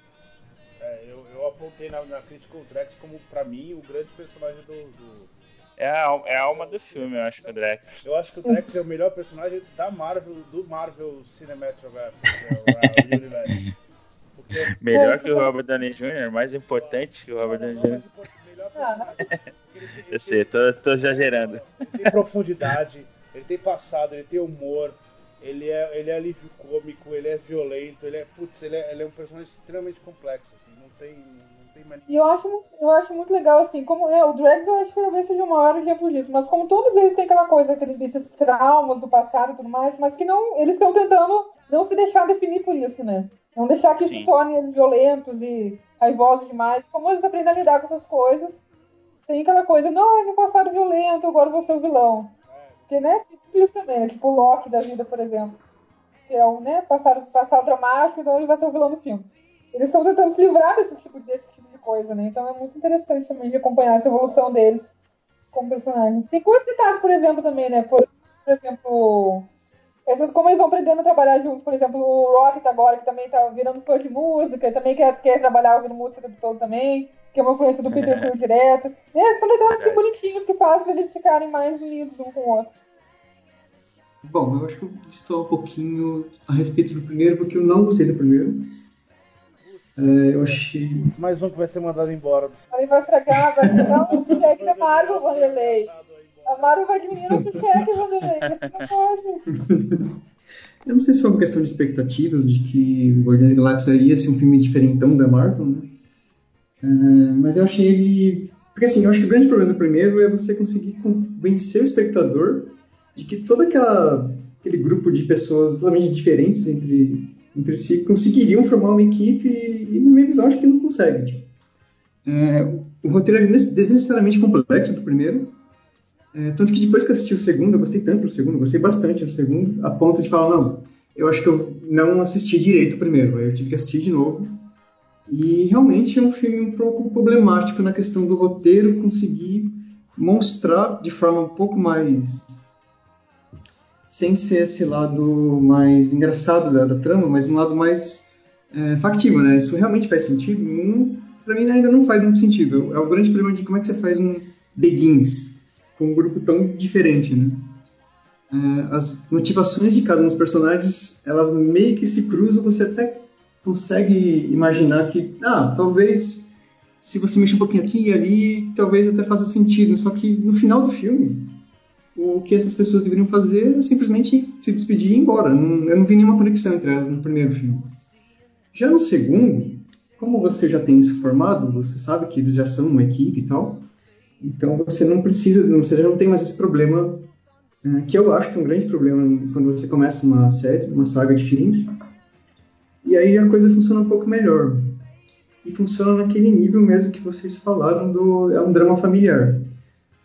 É, eu, eu apontei na, na crítica o Drax como, pra mim, o grande personagem do. do...
É, a, é a alma do filme, eu acho que o Drax.
Eu acho que o Drax é o melhor personagem da Marvel, do Marvel Cinematographic, é o, universo.
Porque... Melhor que o Robert Downey Jr., mais importante que o Robert Downey Jr. Eu sei, tô, tô exagerando.
Ele tem profundidade, ele tem passado, ele tem humor, ele é, ele é alívio cômico, ele é violento, ele é, putz, ele é, ele é um personagem extremamente complexo, assim, não tem, não tem mais...
E eu acho, eu acho muito legal, assim, como é, o Drax eu acho que talvez seja o maior exemplo disso, mas como todos eles têm aquela coisa, aqueles, esses traumas do passado e tudo mais, mas que não, eles estão tentando não se deixar definir por isso, né? Não deixar que Sim. isso torne eles violentos e raivosos demais, como eles aprendem a lidar com essas coisas, tem aquela coisa, não, é meu passado violento, agora eu vou ser o vilão. Porque, né, isso também, né? Tipo o Loki da vida, por exemplo. Que é um, né, passado, passado dramático, então ele vai ser o vilão do filme. Eles estão tentando se livrar desse tipo, desse tipo de coisa, né? Então é muito interessante também de acompanhar essa evolução deles como personagens. Tem coisas citadas, por exemplo, também, né? Por, por exemplo, essas, como eles vão aprendendo a trabalhar juntos, por exemplo, o Rocket agora, que também tá virando fã de música, também quer, quer trabalhar ouvindo música o tempo todo também que é uma influência do Peter Quill direto. É, são detalhes assim, bonitinhos que fazem eles ficarem mais unidos um com o outro.
Bom, eu acho que eu estou um pouquinho a respeito do primeiro, porque eu não gostei do primeiro. É, eu achei.
Mais um que vai ser mandado embora. Do...
Ele vai estragar, vai estragar o cheque da Marvel, Vanderlei. A Marvel vai diminuir o cheque, Vanderlei. Você não pode.
Eu não sei se foi uma questão de expectativas, de que o Guardiões da Galáxia ia ser um filme diferentão da Marvel, né? Uh, mas eu achei ele. Porque assim, eu acho que o grande problema do primeiro é você conseguir convencer o espectador de que todo aquela, aquele grupo de pessoas totalmente diferentes entre, entre si conseguiriam formar uma equipe e, na minha visão, acho que não consegue. Tipo. É, o roteiro é desnecessariamente complexo do primeiro, é, tanto que depois que eu assisti o segundo, eu gostei tanto do segundo, gostei bastante do segundo, a ponto de falar, não, eu acho que eu não assisti direito o primeiro, aí eu tive que assistir de novo. E realmente é um filme um pouco problemático na questão do roteiro conseguir mostrar de forma um pouco mais sem ser esse lado mais engraçado da, da trama, mas um lado mais é, factível, né? Isso realmente faz sentido? Hum, para mim ainda não faz muito sentido. É o grande problema de como é que você faz um Begins com um grupo tão diferente, né? É, as motivações de cada um dos personagens, elas meio que se cruzam, você até consegue imaginar que, ah, talvez se você mexer um pouquinho aqui e ali, talvez até faça sentido. Só que no final do filme, o que essas pessoas deveriam fazer é simplesmente se despedir e ir embora. Não, eu não vi nenhuma conexão entre elas no primeiro filme. Já no segundo, como você já tem isso formado, você sabe que eles já são uma equipe e tal, então você não precisa, você já não tem mais esse problema, é, que eu acho que é um grande problema quando você começa uma série, uma saga de filmes, e aí a coisa funciona um pouco melhor. E funciona naquele nível mesmo que vocês falaram do é um drama familiar.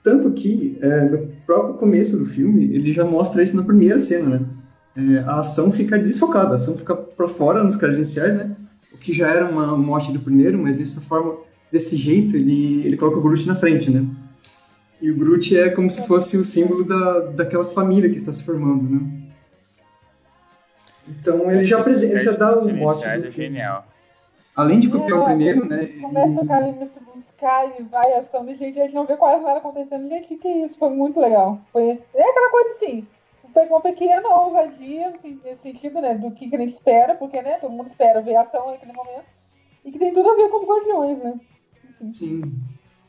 Tanto que é, no próprio começo do filme ele já mostra isso na primeira cena, né? É, a ação fica desfocada, a ação fica para fora nos créditos iniciais, né? O que já era uma morte do primeiro, mas dessa forma, desse jeito ele ele coloca o Groot na frente, né? E o Groot é como se fosse o símbolo da, daquela família que está se formando, né? Então ele já, apresenta, ele já dá o mote do filme. Genial. Além de copiar é, o primeiro, né?
Começa a tocar buscar e vai ação de gente, a gente não vê quase nada acontecendo. Gente, que é isso? Foi muito legal. Foi é aquela coisa assim, uma pequena ousadia nesse sentido, né? Do que, que a gente espera, porque né, todo mundo espera ver ação naquele momento. E que tem tudo a ver com os Guardiões, né?
Sim.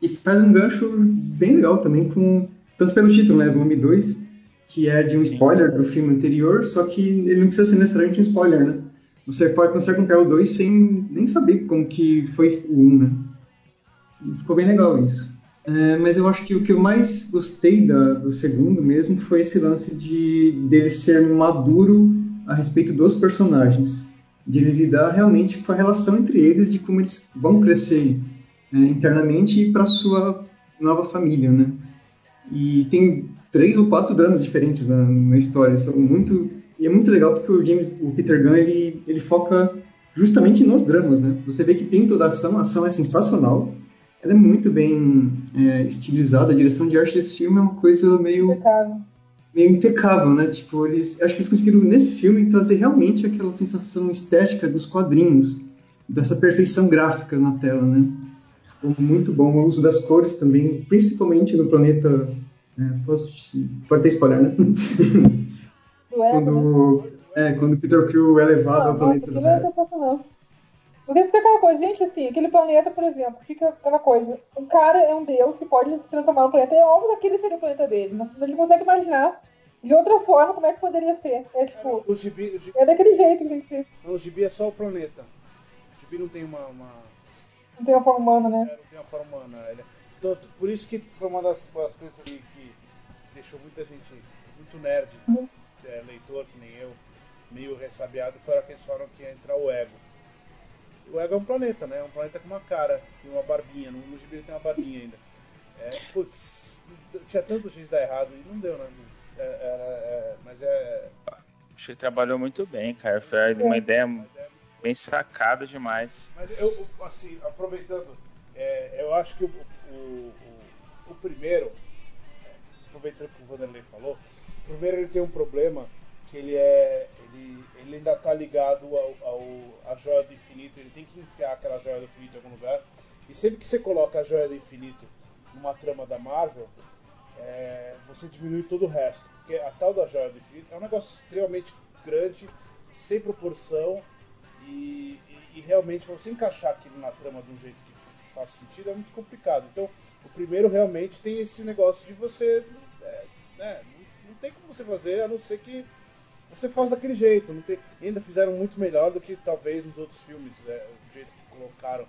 E faz um gancho bem legal também com. Tanto pelo título, né? Volume 2, que é de um spoiler do filme anterior, só que ele não precisa ser necessariamente um spoiler, né? Você pode conseguir acompanhar o 2 sem nem saber como que foi o 1, um, né? E ficou bem legal isso. É, mas eu acho que o que eu mais gostei da, do segundo mesmo foi esse lance de dele ser maduro a respeito dos personagens, de ele lidar realmente com a relação entre eles, de como eles vão crescer é, internamente e para sua nova família, né? E tem três ou quatro dramas diferentes na, na história. São muito e é muito legal porque o James, o Peter Gunn, ele, ele foca justamente nos dramas, né? Você vê que tem toda a ação, a ação é sensacional. Ela é muito bem é, estilizada. A direção de arte desse filme é uma coisa meio
impecável,
meio impecável, né? Tipo, eles, acho que eles conseguiram nesse filme trazer realmente aquela sensação estética dos quadrinhos, dessa perfeição gráfica na tela, né? Ficou muito bom o uso das cores também, principalmente no planeta é, posso, pode ter spoiler, né? quando, né? é, quando Peter Quill é levado ao planeta
do é sensacional. Porque fica aquela coisa, gente, assim, aquele planeta, por exemplo, fica aquela coisa, um cara é um deus que pode se transformar no planeta, é óbvio que aquele seria o planeta dele, não, a gente consegue imaginar de outra forma como é que poderia ser. É tipo,
o gibi, o gibi,
é daquele jeito que tem que ser.
Não, o gibi é só o planeta. O gibi não tem uma... uma...
Não tem uma forma humana, né?
É, não tem uma forma humana. Ele... Então, por isso que foi uma das, das coisas que, que deixou muita gente muito nerd, é, leitor que nem eu, meio ressabiado, foi a que eles falaram que ia entrar o ego. O ego é um planeta, né? É um planeta com uma cara e uma barbinha. No, no gibi tem uma barbinha ainda. É, putz, tinha tanto jeito de dar errado e não deu, né? Mas é, é, mas é.
Acho que trabalhou muito bem, cara. Foi uma ideia bem sacada demais.
Mas eu, assim, aproveitando, é, eu acho que o, o, o, o primeiro aproveitando que o Vanderlei falou, primeiro ele tem um problema que ele é. ele, ele ainda está ligado ao, à joia do infinito, ele tem que enfiar aquela joia do infinito em algum lugar. E sempre que você coloca a joia do infinito numa trama da Marvel, é, você diminui todo o resto. Porque a tal da joia do infinito é um negócio extremamente grande, sem proporção, e, e, e realmente para você encaixar aquilo na trama de um jeito que faz sentido é muito complicado. Então o primeiro realmente tem esse negócio de você. É, né, não, tem como você fazer a não ser que você faz daquele jeito. Não tem, ainda fizeram muito melhor do que talvez os outros filmes, é, do jeito que colocaram.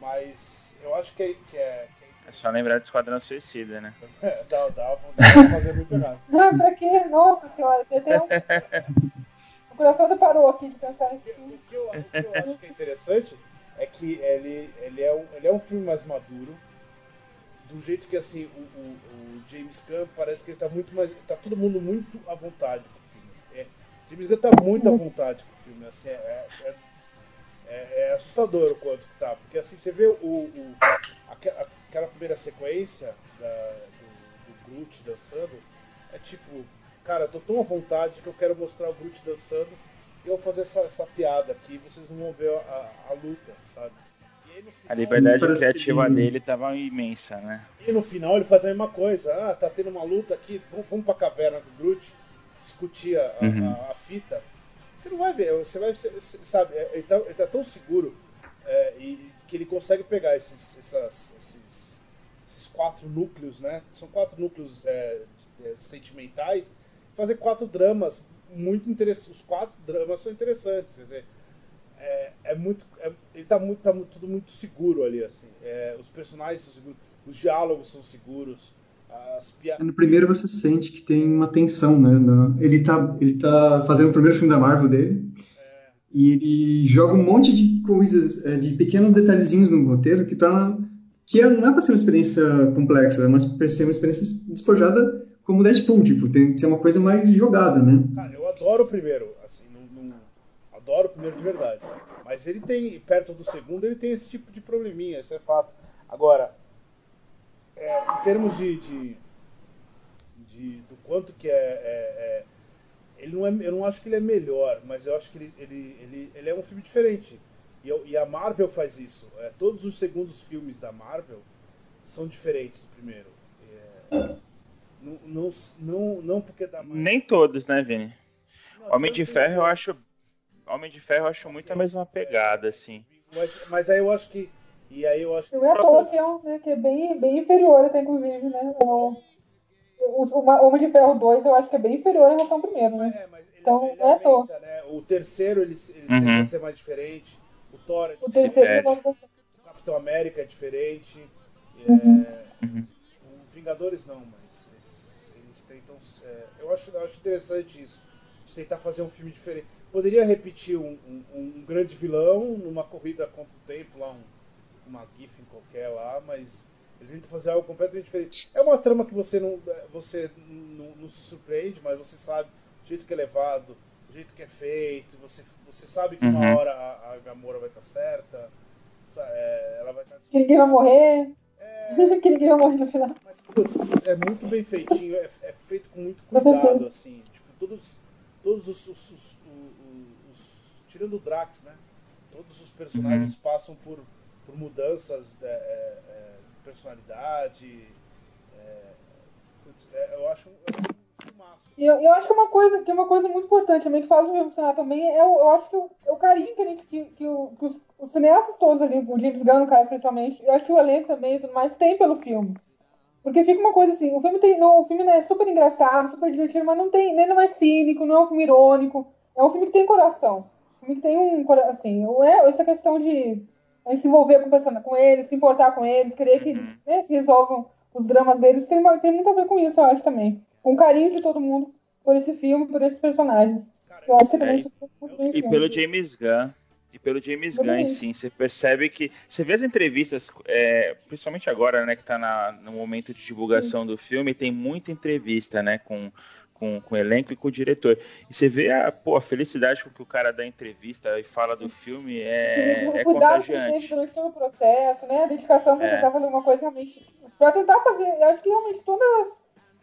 Mas eu acho que é. Que é, que
é só lembrar de Esquadrão Suicida, né?
dá, dá, dá fazer muito errado.
Não, pra quê? Nossa senhora, tem até um. o coração parou aqui de pensar nisso.
O, o, que eu, o que eu acho que é interessante é que ele, ele, é um, ele é um filme mais maduro. Do jeito que assim, o, o, o James Gunn parece que ele tá muito mais. tá todo mundo muito à vontade com o filme. Assim. É, James Gunn tá muito à vontade com o filme. Assim, é, é, é, é assustador o quanto que tá. Porque assim, você vê o, o aquela primeira sequência da, do, do Groot dançando, é tipo, cara, eu tô tão à vontade que eu quero mostrar o Groot dançando eu vou fazer essa, essa piada aqui, vocês não vão ver a, a luta, sabe?
Final, a liberdade criativa que... dele tava imensa, né?
E no final ele faz a mesma coisa. Ah, tá tendo uma luta aqui, vamos, vamos pra caverna do Groot discutir a, uhum. a, a, fita. Você não vai ver, você vai, sabe, é, ele tá, ele tá tão seguro é, e que ele consegue pegar esses, essas, esses, esses, quatro núcleos, né? São quatro núcleos é, é sentimentais, fazer quatro dramas muito interessantes. Os quatro dramas são interessantes, quer dizer, é, é muito, é, ele tá muito, tá tudo muito seguro ali, assim. É, os personagens são seguros, os diálogos são seguros.
No primeiro você sente que tem uma tensão, né? Ele tá, ele tá fazendo o primeiro filme da Marvel dele é. e ele joga um monte de coisas, é, de pequenos detalhezinhos no roteiro que torna que é, não é para ser uma experiência complexa, é mas para ser uma experiência despojada como Deadpool, tipo, tem que ser uma coisa mais jogada, né?
Cara, adoro o primeiro, assim, não, não, adoro o primeiro de verdade. Mas ele tem, perto do segundo, ele tem esse tipo de probleminha, isso é fato. Agora, é, em termos de, de, de, do quanto que é, é, é, ele não é, eu não acho que ele é melhor, mas eu acho que ele, ele, ele, ele é um filme diferente. E, e a Marvel faz isso. É, todos os segundos filmes da Marvel são diferentes do primeiro. É, não, não, não, não porque dá mais.
Nem todos, né, Vini? Homem de Ferro eu acho. Homem de Ferro eu acho muito a mesma pegada, assim.
Mas, mas aí eu acho que. E aí eu acho que.
Não é toa que é, um, né, que é bem, bem inferior, até inclusive, né? O, o, o Homem de Ferro 2 eu acho que é bem inferior em relação ao primeiro, né? É, mas ele, então, ele não é toa.
Né? O terceiro ele, ele uhum. tende a ser mais diferente. O Thor é
diferente. O terceiro é.
O Capitão América é diferente. Uhum. É, uhum. Vingadores não, mas eles, eles tentam. É, eu, acho, eu acho interessante isso. De tentar fazer um filme diferente. Poderia repetir um, um, um grande vilão numa corrida contra o tempo, lá, um, uma GIF qualquer lá, mas eles tentam fazer algo completamente diferente. É uma trama que você não, você não, não se surpreende, mas você sabe o jeito que é levado, o jeito que é feito, você, você sabe que uma uhum. hora a, a Gamora vai estar certa, é, ela vai estar.
Que ninguém vai morrer. É... que ninguém vai morrer no final.
Mas, putz, é muito bem feitinho, é, é feito com muito cuidado, assim. Tipo, todos, todos os, os, os, os, Tirando o Drax, né? Todos os personagens uhum. passam por, por mudanças de, é, é, de personalidade. É, putz, é, eu acho. Um,
e eu, eu, acho que uma coisa que é uma coisa muito importante também que faz o filme funcionar também é o, eu acho que o, é o carinho que, a gente, que, que, o, que os, os, cineastas todos ali, o James Gunn no caso principalmente, eu acho que o elenco também e tudo mais tem pelo filme. Porque fica uma coisa assim, o filme tem, não, o filme é super engraçado, super divertido, mas não tem, ele não é cínico, não é um filme irônico, é um filme que tem coração, um filme que tem um assim, é essa questão de se envolver com, com eles, se importar com eles, querer que eles uhum. né, se resolvam os dramas deles, tem, tem muito a ver com isso, eu acho também com carinho de todo mundo por esse filme, por esses personagens. Cara, eu acho que também
é, E pelo James Gunn. E pelo James Gunn em si, você percebe que. Você vê as entrevistas, é, principalmente agora, né, que está no momento de divulgação Sim. do filme, tem muita entrevista, né, com, com, com, o elenco e com o diretor. E você vê a, pô, a felicidade com que o cara dá entrevista e fala do filme é,
o
é
cuidado que teve durante todo o processo, né? A dedicação para é. tentar fazer uma coisa realmente. Para tentar fazer. Eu acho que realmente todas as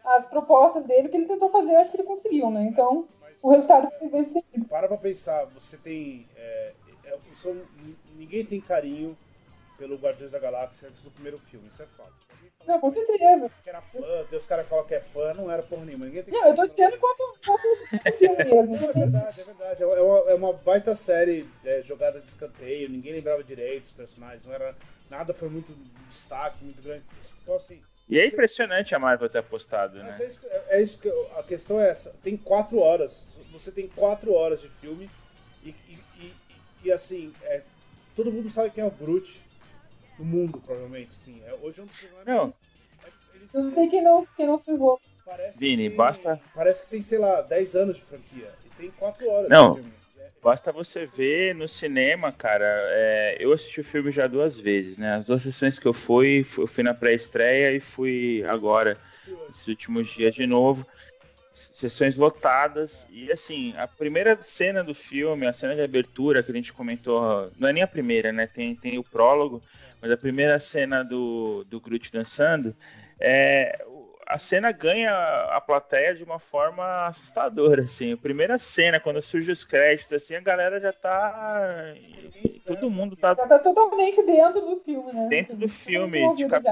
as propostas dele que ele tentou fazer, acho que ele conseguiu, né? Então, mas, mas, o resultado foi bem.
Para pra pensar, você tem. É, é, são, ninguém tem carinho pelo Guardiões da Galáxia antes do primeiro filme, isso é fato.
Não, com certeza.
Que era fã, tem os caras que falam que é fã, não era porra nenhuma. Ninguém tem
não, eu tô dizendo quanto, filme mesmo.
É verdade, é verdade. É uma, é uma baita série é, jogada de escanteio, ninguém lembrava direito dos personagens, não era. Nada foi muito destaque, muito grande. Então, assim,
e é impressionante a Marvel ter apostado, né?
É isso, é isso, que a questão é essa. Tem quatro horas. Você tem quatro horas de filme e, e, e, assim, é, todo mundo sabe quem é o Groot. no mundo, provavelmente, sim. É, hoje é um dos personagens.
Não.
Eles, não tem que não, que não se envolva.
Vini, tem, basta.
Parece que tem, sei lá, 10 anos de franquia. E tem 4 horas
não. de filme. Basta você ver no cinema, cara. É, eu assisti o filme já duas vezes, né? As duas sessões que eu fui, eu fui na pré-estreia e fui agora, esses últimos dias de novo. Sessões lotadas. E assim, a primeira cena do filme, a cena de abertura que a gente comentou, não é nem a primeira, né? Tem, tem o prólogo, mas a primeira cena do, do Groot dançando, é, a cena ganha a plateia de uma forma assustadora, assim. A primeira cena, quando surge os créditos, assim, a galera já tá. Todo mundo tá.
Já tá totalmente dentro do filme, né?
Dentro do filme. De cap...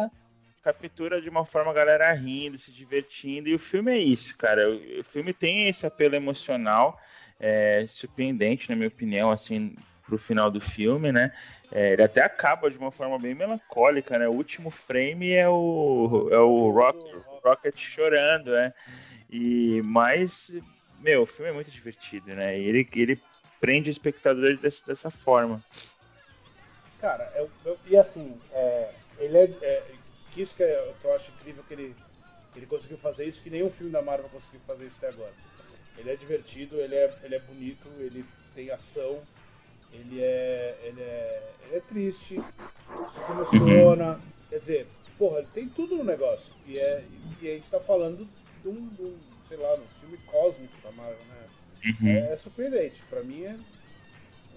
Captura de uma forma a galera rindo, se divertindo. E o filme é isso, cara. O filme tem esse apelo emocional, é, surpreendente, na minha opinião, assim, pro final do filme, né? É, ele até acaba de uma forma bem melancólica, né? O último frame é o, é o Rock, Rocket chorando, né? E mas, meu, o filme é muito divertido, né? Ele, ele prende o espectador dessa, dessa forma.
Cara, eu, eu, e assim, é, ele é, é, que isso que, é, que, eu acho incrível que ele, ele conseguiu fazer isso, que nenhum filme da Marvel conseguiu fazer isso até agora. Ele é divertido, ele é, ele é bonito, ele tem ação, ele é, ele é, ele é triste, você se emociona, quer dizer, porra, ele tem tudo no negócio. E, é, e a gente tá falando de um, de um sei lá, um filme cósmico da Marvel, né? Uhum. É, é, surpreendente. Pra mim é.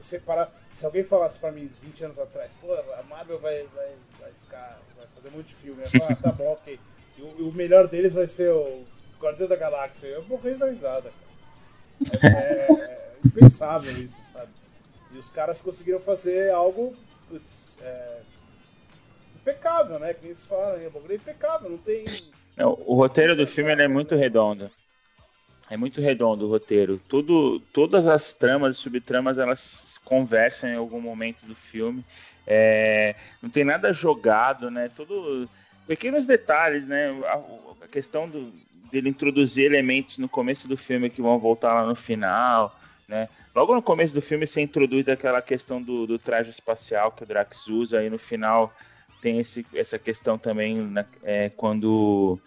Você para, se alguém falasse pra mim 20 anos atrás, pô, a Marvel vai, vai, vai ficar. vai fazer muito filme, eu ah, tá bom, ok. E o, o, melhor deles vai ser o Guardiões da Galáxia. Eu morri da risada, cara. É, é, impensável isso, sabe? E os caras conseguiram fazer algo. Putz, é, impecável, né? Que eles falam, é bagulho é impecável, não tem.
O roteiro do filme é muito redondo. É muito redondo o roteiro. Tudo, todas as tramas e subtramas elas conversam em algum momento do filme. É, não tem nada jogado, né? Tudo pequenos detalhes, né? A, a questão do, dele introduzir elementos no começo do filme que vão voltar lá no final, né? Logo no começo do filme você introduz aquela questão do, do traje espacial que o Drax usa e no final tem esse, essa questão também né, é, quando,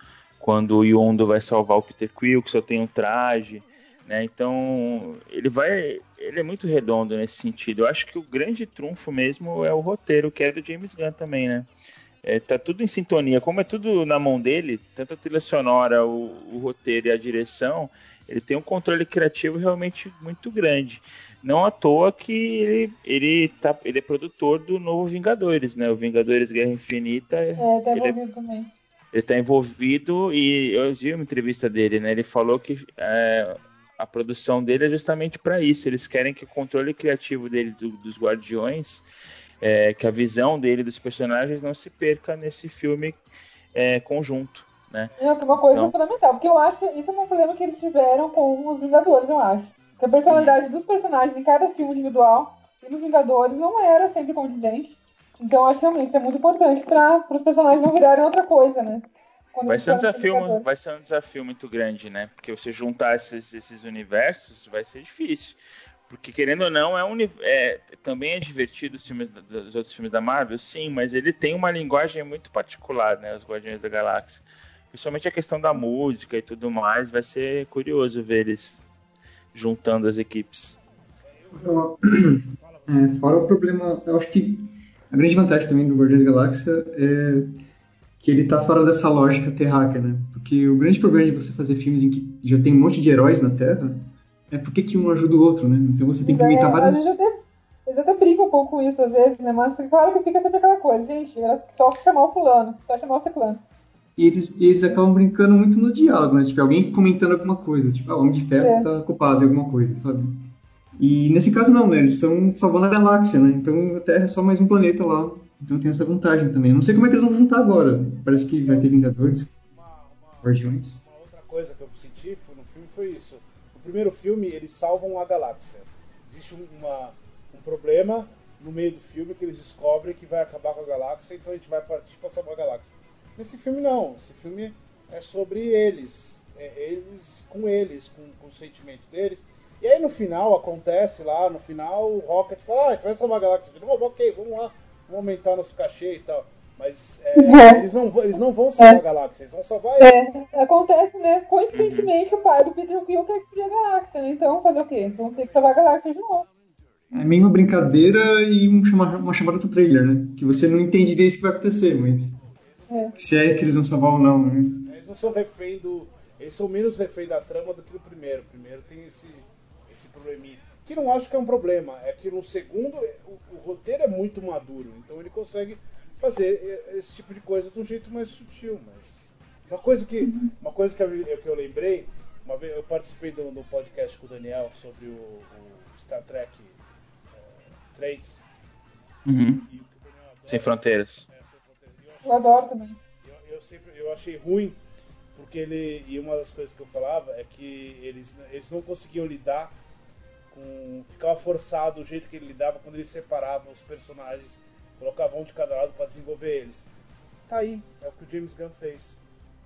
quando o Yondo vai salvar o Peter Quill, que só tem um traje. Né? Então ele vai. Ele é muito redondo nesse sentido. Eu acho que o grande trunfo mesmo é o roteiro, que é do James Gunn também, né? É, tá tudo em sintonia. Como é tudo na mão dele, tanto a trilha sonora, o, o roteiro e a direção, ele tem um controle criativo realmente muito grande. Não à toa que ele, ele, tá, ele é produtor do novo Vingadores, né? O Vingadores Guerra Infinita.
É, tá envolvido ele é, também.
Ele tá envolvido e eu vi uma entrevista dele, né? Ele falou que é, a produção dele é justamente para isso. Eles querem que o controle criativo dele do, dos Guardiões, é, que a visão dele dos personagens não se perca nesse filme é, conjunto. Né?
É uma coisa então, fundamental, porque eu acho isso é um problema que eles tiveram com os Vingadores, eu acho que a personalidade dos personagens em cada filme individual e nos Vingadores não era sempre condizente. Então acho que realmente isso é muito importante para os personagens não virarem outra coisa, né?
vai ser, um desafio, vai ser um desafio muito grande, né? Porque você juntar esses, esses universos vai ser difícil. Porque, querendo ou não, é, um, é também é divertido os filmes dos outros filmes da Marvel, sim, mas ele tem uma linguagem muito particular, né? Os Guardiões da Galáxia. Principalmente a questão da música e tudo mais, vai ser curioso ver eles juntando as equipes.
É, fora o problema, eu acho que a grande vantagem também do Guardiões da Galáxia é que ele tá fora dessa lógica terráquea, né? Porque o grande problema de você fazer filmes em que já tem um monte de heróis na Terra é porque que um ajuda o outro, né? Então você tem que inventar é, várias...
Eles até, eles até brincam um pouco com isso às vezes, né? Mas claro que fica sempre aquela coisa, gente, é só chamar o fulano, só chamar o ciclano.
E eles, e eles acabam brincando muito no diálogo, né? Tipo, alguém comentando alguma coisa. Tipo, ah, o Homem de Ferro é. tá culpado de alguma coisa, sabe? E nesse caso não, né? Eles estão salvando a galáxia, né? Então a Terra é só mais um planeta lá. Então tem essa vantagem também. Não sei como é que eles vão juntar agora. Parece que vai ter Vingadores.
Guardiões. Uma outra coisa que eu senti no filme foi isso. No primeiro filme, eles salvam a galáxia. Existe uma, um problema no meio do filme que eles descobrem que vai acabar com a galáxia, então a gente vai partir para salvar a galáxia. Nesse filme não. Esse filme é sobre eles. É eles com eles, com, com o sentimento deles. E aí no final acontece lá, no final o Rocket fala, ah, a gente vai salvar a galáxia de novo, ok, vamos lá. vamos aumentar nosso cachê e tal. Mas é, é. Eles, não, eles não vão salvar é. a galáxia, eles vão salvar
eles. É, acontece, né? Coincidentemente, uhum. o pai do Peter Quill quer destruir a galáxia, né? Então, fazer o quê? Então tem que salvar a galáxia de novo.
É meio uma brincadeira e um chama, uma chamada pro trailer, né? Que você não entende direito o que vai acontecer, mas. É. Se é que eles vão salvar ou não, né?
Eles não são refém do. Eles são menos refém da trama do que no primeiro. O primeiro tem esse, esse probleminha. Que não acho que é um problema. É que no segundo o, o roteiro é muito maduro. Então ele consegue fazer esse tipo de coisa de um jeito mais sutil. Mas. Uma coisa que, uma coisa que, eu, que eu lembrei, uma vez eu participei do, do podcast com o Daniel sobre o, o Star Trek 3.
Uhum. Sem fronteiras.
É, sem fronteiras. Eu, eu, adoro também.
Eu, eu, sempre, eu achei ruim, porque ele. E uma das coisas que eu falava é que eles, eles não conseguiam lidar com. Ficava forçado o jeito que ele lidava quando ele separava os personagens, colocava um de cada lado para desenvolver eles. Tá aí, é o que o James Gunn fez.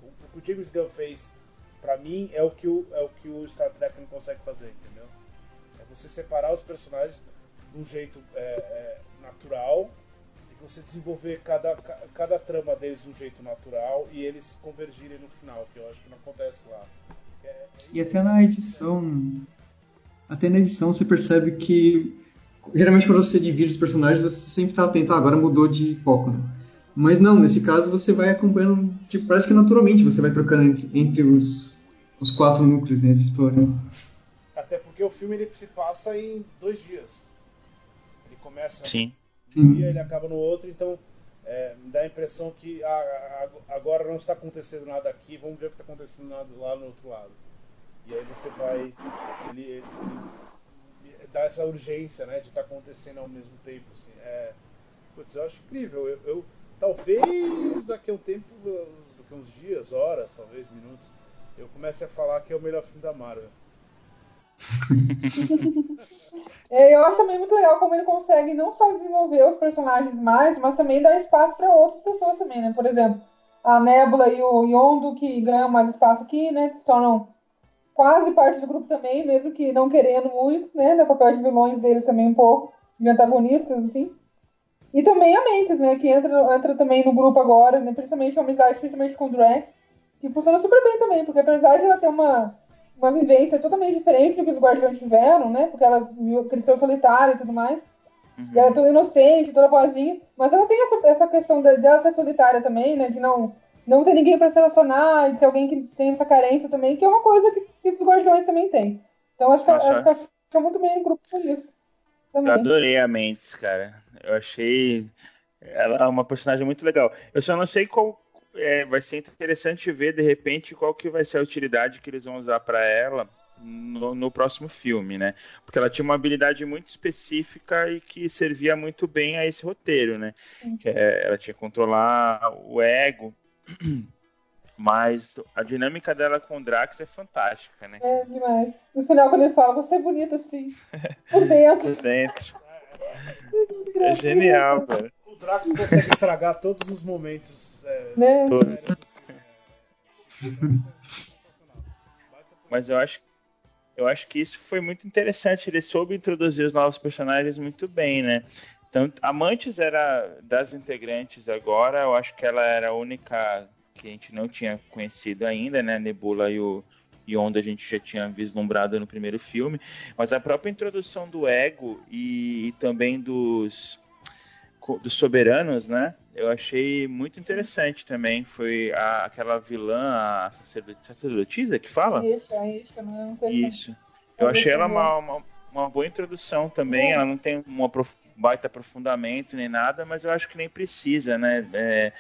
O, o que o James Gunn fez, para mim, é o, que o, é o que o Star Trek não consegue fazer, entendeu? É você separar os personagens de um jeito é, é, natural e você desenvolver cada, cada trama deles de um jeito natural e eles convergirem no final, que eu acho que não acontece lá. É, é
e até na edição, até na edição você percebe que geralmente quando você divide os personagens você sempre está atento, ah, agora mudou de foco, né? Mas não, nesse caso você vai acompanhando, tipo, parece que naturalmente você vai trocando entre, entre os, os quatro núcleos né, de história.
Até porque o filme ele se passa em dois dias começa
Sim.
um dia, ele acaba no outro, então é, me dá a impressão que ah, agora não está acontecendo nada aqui, vamos ver o que está acontecendo lá no outro lado. E aí você vai. Ele, ele, ele dá essa urgência né, de estar tá acontecendo ao mesmo tempo. Assim. É, putz, eu acho incrível. Eu, eu, talvez daqui a um tempo, daqui a uns dias, horas, talvez minutos, eu comece a falar que é o melhor filme da Marvel.
É, eu acho também muito legal como ele consegue não só desenvolver os personagens mais, mas também dar espaço para outras pessoas também, né? Por exemplo, a Nebula e o Yondo, que ganham mais espaço aqui, né? Que se tornam quase parte do grupo também, mesmo que não querendo muito, né? No papel de vilões deles também um pouco, de antagonistas, assim. E também a Mentes, né? Que entra, entra também no grupo agora, né? principalmente a amizade, principalmente com o Drax, que funciona super bem também, porque apesar de ela ter uma uma vivência totalmente diferente do que os guardiões tiveram, né? Porque ela cresceu solitária e tudo mais. Uhum. E ela é toda inocente, toda boazinha. Mas ela tem essa, essa questão dela ser solitária também, né? De não, não ter ninguém para se relacionar, de ser alguém que tem essa carência também, que é uma coisa que, que os guardiões também têm. Então acho que, Nossa, acho que muito bem no grupo por isso. Também.
Eu adorei a Mentes, cara. Eu achei ela é uma personagem muito legal. Eu só não sei qual, é, vai ser interessante ver de repente qual que vai ser a utilidade que eles vão usar para ela no, no, próximo filme, né? Porque ela tinha uma habilidade muito específica e que servia muito bem a esse roteiro, né? Que é, ela tinha que controlar o ego, mas a dinâmica dela com o Drax é fantástica, né?
É demais. No final, quando ele fala, você é bonita assim, por dentro.
por dentro. é genial, cara.
O Drax consegue estragar todos os momentos
é, né?
Todos. Mas eu acho, eu acho que isso foi muito interessante. Ele soube introduzir os novos personagens muito bem, né? Então, a Mantis era das integrantes agora, eu acho que ela era a única que a gente não tinha conhecido ainda, né? Nebula e o Yonda a gente já tinha vislumbrado no primeiro filme, mas a própria introdução do Ego e, e também dos dos soberanos, né? Eu achei muito interessante também. Foi a, aquela vilã, a sacerdotisa que fala?
Isso, é isso, não sei
Isso. Eu achei ela uma, uma, uma, boa introdução também. É. Ela não tem uma baita aprofundamento nem nada, mas eu acho que nem precisa, né? É,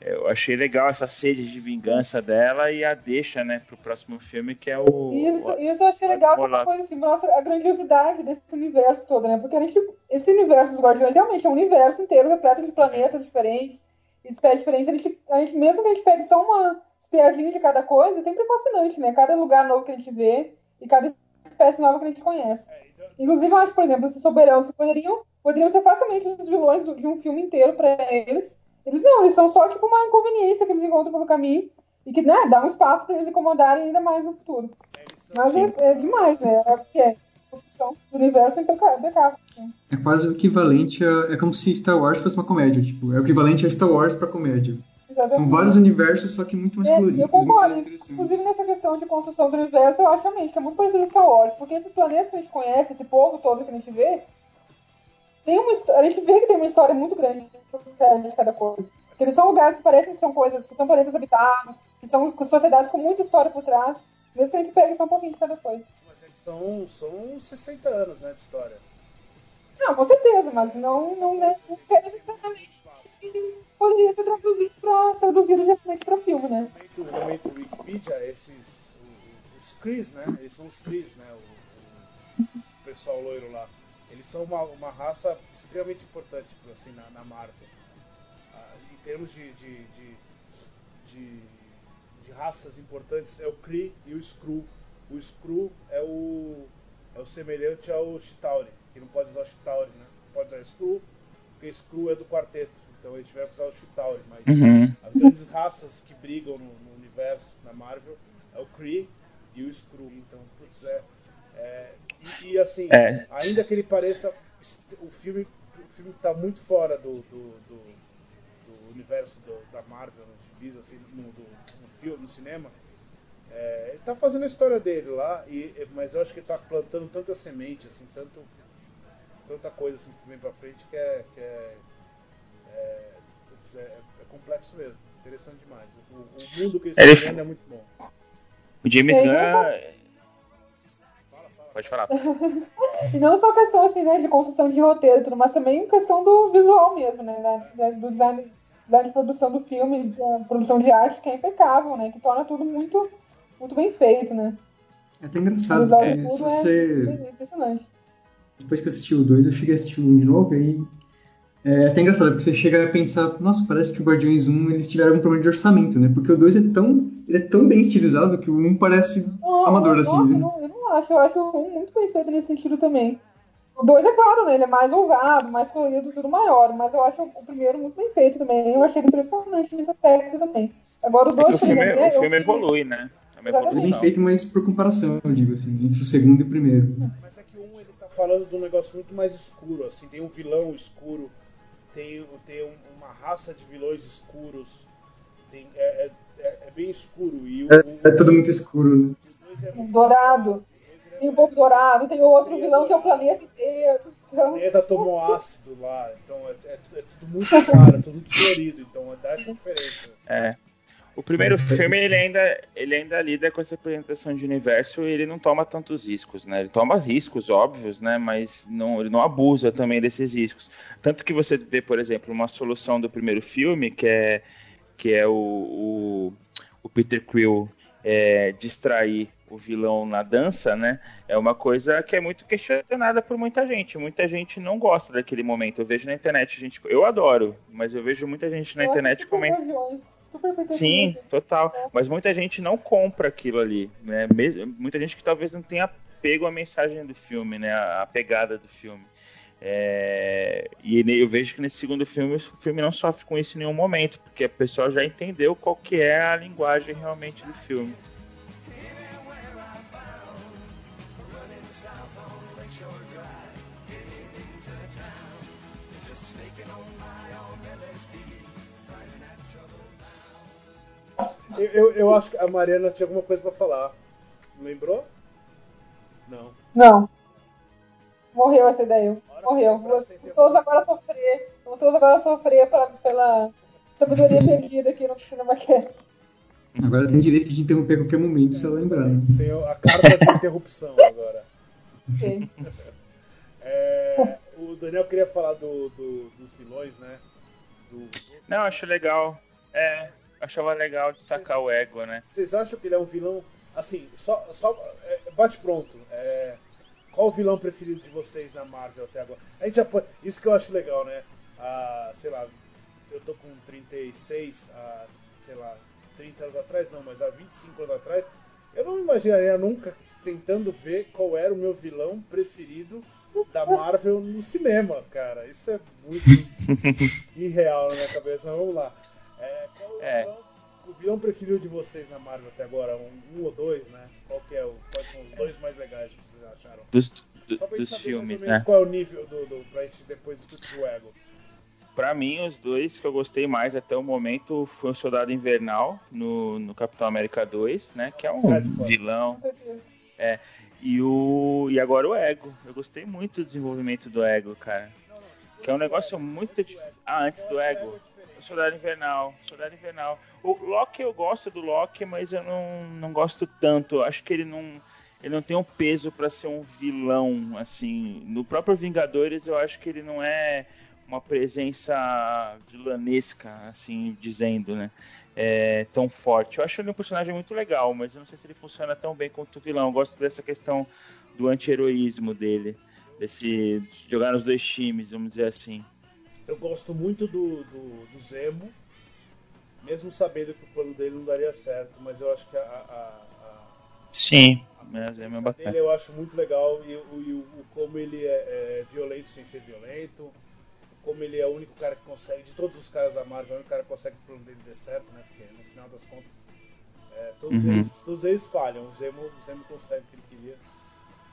eu achei legal essa sede de vingança dela e a deixa, né, pro próximo filme, que é o.
Isso, o, isso eu achei legal, porque uma coisa assim, a grandiosidade desse universo todo, né? Porque a gente, esse universo dos Guardiões realmente é um universo inteiro repleto de planetas diferentes, espécies diferentes. A gente, a gente, mesmo que a gente pegue só uma espiadinha de cada coisa, é sempre fascinante, né? Cada lugar novo que a gente vê e cada espécie nova que a gente conhece. É, então Inclusive, eu acho, por exemplo, esses soberanos poderiam poderiam ser facilmente os vilões de um filme inteiro para eles. Eles não, eles são só tipo uma inconveniência que eles encontram pelo caminho e que né, dá um espaço para eles incomodarem ainda mais no futuro. Mas é, é, demais, né? É, é, a construção do universo é impecável.
É quase o equivalente a. É como se Star Wars fosse uma comédia. Tipo, é o equivalente a Star Wars pra comédia.
Exatamente.
São vários universos, só que muito mais
É,
coloridos.
eu concordo. Inclusive nessa questão de construção do universo, eu acho realmente que é muito parecido com Star Wars, porque esses planetas que a gente conhece, esse povo todo que a gente vê, tem uma a gente vê que tem uma história muito grande de cada coisa. Que eles são lugares que parecem que são coisas, que são planetas habitados, que são sociedades com muita história por trás, mesmo que a gente pegue só um pouquinho de cada coisa.
Mas é que são, são 60 anos né, de história.
Não, com certeza, mas não, não, né, não quer que poderia ser traduzido para traduzido diretamente para filme, né?
No momento, no momento Wikipedia, esses. Os Cris, né? Eles são os Cris, né? O- o pessoal loiro lá. Eles são uma, uma raça extremamente importante assim, na, na Marvel. Ah, em termos de, de, de, de, de raças importantes, é o Kree e o Skrull. O Skrull é o, é o semelhante ao Chitauri, que não pode usar o Chitauri, né? Não pode usar Skrull, porque Skrull é do quarteto. Então eles tiveram que usar o Chitauri, mas
Uhum.
as grandes raças que brigam no, no universo, na Marvel, é o Kree e o Skrull. Então, putz, é. É- e, e, assim,
É.
ainda que ele pareça. O filme, o filme tá muito fora do, do, do- do universo do- da Marvel, nos gibis, assim, no, do, no filme, no cinema. É, ele tá fazendo a história dele lá, e, mas eu acho que ele tá plantando tanta semente, assim, tanto, tanta coisa assim que vem pra frente que é. Que é, é, putz, é- é complexo mesmo, interessante demais. O, o mundo que eles
Ele-
estão vendo é muito bom.
O James
É,
Gunn. Pode falar.
E não só questão assim, né, de construção de roteiro e tudo, mas também questão do visual mesmo, né? da- da- do design, design de produção do filme, da produção de arte, que é impecável, né? Que torna tudo muito, muito bem feito, né?
É até engraçado,
de
se você.
é impressionante.
Depois que eu assisti o 2, eu cheguei a assistir o 1 de novo, e aí. É até engraçado, porque você chega a pensar, nossa, parece que o Guardiões 1 eles tiveram algum problema de orçamento, né? Porque o 2 é tão, ele é tão bem estilizado que o 1 parece
Não,
amador,
nossa,
assim. né?
não, não acho, eu acho um muito bem feito nesse sentido também. O 2 é claro, né? Ele é mais ousado, mais colorido, tudo maior, mas eu acho o primeiro muito bem feito também. Eu achei ele impressionante nesse aspecto também. Agora o
É que
2,
o filme,
exemplo,
o
eu
filme evolui, né? É
é bem feito, mas por comparação, eu digo assim, entre o segundo e o primeiro.
Mas é que um ele tá falando de um negócio muito mais escuro, assim, tem um vilão escuro, tem, tem um- uma raça de vilões escuros, tem, é, é, é- é bem escuro. E o,
É,
o-
é tudo muito escuro, né?
o dois é muito-
Dourado. Tem o povo dourado, tem o outro
o
vilão que é o planeta inteiro.
O
Então,
planeta tomou ácido lá, então é, é- é tudo muito claro, é tudo muito florido, então dá essa diferença.
É. O primeiro filme ele ainda, ele ainda lida com essa apresentação de universo e ele não toma tantos riscos, né? Ele toma riscos óbvios, né? Mas não, ele não abusa também desses riscos. Tanto que você vê, por exemplo, uma solução do primeiro filme que é que é o, o, o Peter Quill é, distrair o vilão na dança, né? É uma coisa que é muito questionada por muita gente. Muita gente não gosta daquele momento. Eu vejo na internet, gente, eu adoro, mas eu vejo muita gente na
eu
internet comentando. Sim, total. Mas muita gente não compra aquilo ali, né? Muita gente que talvez não tenha pego a mensagem do filme, né? A pegada do filme. É, E eu vejo que nesse segundo filme o filme não sofre com isso em nenhum momento, porque a pessoa já entendeu qual que é a linguagem realmente do filme.
Eu, eu, eu acho que a Mariana tinha alguma coisa pra falar. Lembrou? Não.
Não. Morreu essa ideia. Morreu.
sem- hora
Os
sem
pessoas agora sofrer. Pessoas agora sofrer pela, pela sabedoria perdida aqui no Cinema Cast.
Agora tem direito de interromper a qualquer momento se ela lembrar, né?
Tem a carta de interrupção agora.
Ok.
É, o Daniel queria falar do, do- dos vilões, né? Do-
Não, acho legal. É, achava legal destacar o ego, né?
Vocês acham que ele é um vilão? Assim, só, só é, bate pronto. É, qual o vilão preferido de vocês na Marvel até agora? A gente já pode, isso que eu acho legal, né? Ah, sei lá, eu tô com 36, ah, sei lá, 30 anos atrás, não, mas há 25 anos atrás, eu não imaginaria nunca tentando ver qual era o meu vilão preferido da Marvel no cinema, cara. Isso é muito irreal na minha cabeça, mas vamos lá. É, qual o
É.
vilão o vilão preferido de vocês na Marvel até agora? Um, um ou dois, né? Qual que é o, quais são os dois mais legais que vocês acharam?
Dos, do-
Só pra gente
dos
saber
filmes, né?
qual é o nível do, gente depois discutir o Ego.
Pra mim, os dois que eu gostei mais até o momento foi o Soldado Invernal no, no Capitão América 2, né? Que é um
É,
vilão.
Com certeza.
É. E, o, e agora o Ego. Eu gostei muito do desenvolvimento do Ego, cara. Que é um negócio muito. dif- Ah, antes do Ego. Soldado Invernal. Soldado Invernal. O Loki eu gosto do Loki, mas eu não, não gosto tanto. Acho que ele não. Ele não tem um peso pra ser um vilão, assim. No próprio Vingadores, eu acho que ele não é uma presença vilanesca, assim, dizendo, né? É, tão forte. Eu acho ele um personagem muito legal, mas eu não sei se ele funciona tão bem quanto o vilão. Eu gosto dessa questão do anti-heroísmo dele. Desse de jogar nos dois times, vamos dizer assim.
Eu gosto muito do, do, do Zemo, mesmo sabendo que o plano dele não daria certo, mas eu acho que a, a, a,
Sim,
a
mas é bacana.
dele eu acho muito legal e, o, e o, o como ele é, é violento sem ser violento, como ele é o único cara que consegue, de todos os caras da Marvel, é o único cara que consegue que o plano dele dê certo, né? Porque no final das contas, é, todos,
Uhum.
eles, todos eles falham. O Zemo, o Zemo consegue o que ele queria.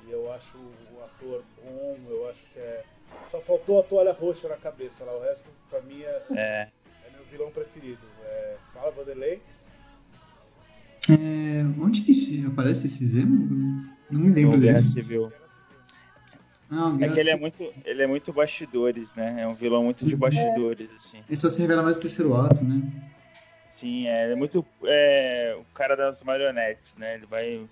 E eu acho o ator bom, eu acho que é. Só faltou a toalha roxa na cabeça lá, o resto pra mim é,
É,
é meu vilão preferido. É, fala, Vanderlei.
É, onde que se aparece esse Zemo? Não me lembro dele.
Guerra Civil.
Guerra Civil.
Ah, o
É que ele é muito, ele é muito bastidores, né? É um vilão muito de
Uhum.
bastidores, assim.
Ele só se revela mais no terceiro ato, né?
Sim, é, ele é muito é, o cara das marionetes, né? Ele vai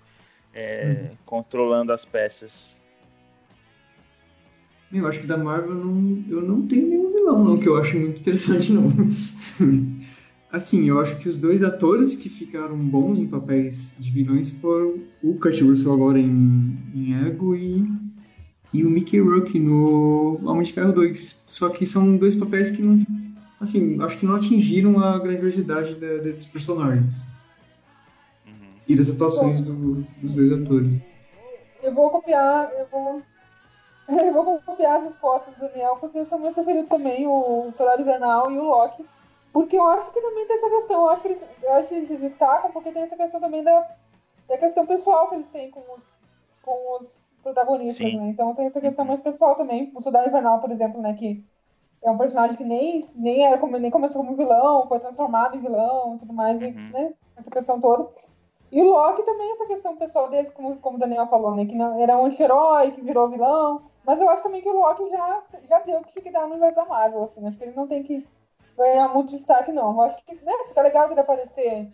é, controlando as peças.
Eu acho que da Marvel eu não, eu não tenho nenhum vilão, não, que eu acho muito interessante, não. assim, eu acho que os dois atores que ficaram bons em papéis de vilões foram o Kurt Russell agora em, em Ego e, e o Mickey Rourke no Homem de Ferro 2. Só que são dois papéis que não, assim, acho que não atingiram a grandiosidade da- desses personagens
Uhum.
E das atuações do- dos dois atores.
Eu vou copiar, eu vou. Eu vou copiar as respostas do Daniel, porque são meus preferidos também, o Soldado Invernal e o Loki. Porque eu acho que também tem essa questão, eu acho que eles, eu acho que eles se destacam porque tem essa questão também da, da questão pessoal que eles têm com os, com os protagonistas,
Sim.
né? Então tem essa questão mais pessoal também. O Soldado Invernal, por exemplo, né, que é um personagem que nem, nem, era como, nem começou como vilão, foi transformado em vilão e tudo mais, e,
Uhum.
né? Essa questão toda. E o Loki também, essa questão pessoal dele, como, como o Daniel falou, né? Que não, era um anti-herói, que virou vilão. Mas eu acho também que o Loki já, já deu o que tinha que dar no universo da Marvel, assim. Acho que ele não tem que ganhar muito destaque, não. Eu acho que, né, fica legal ele aparecer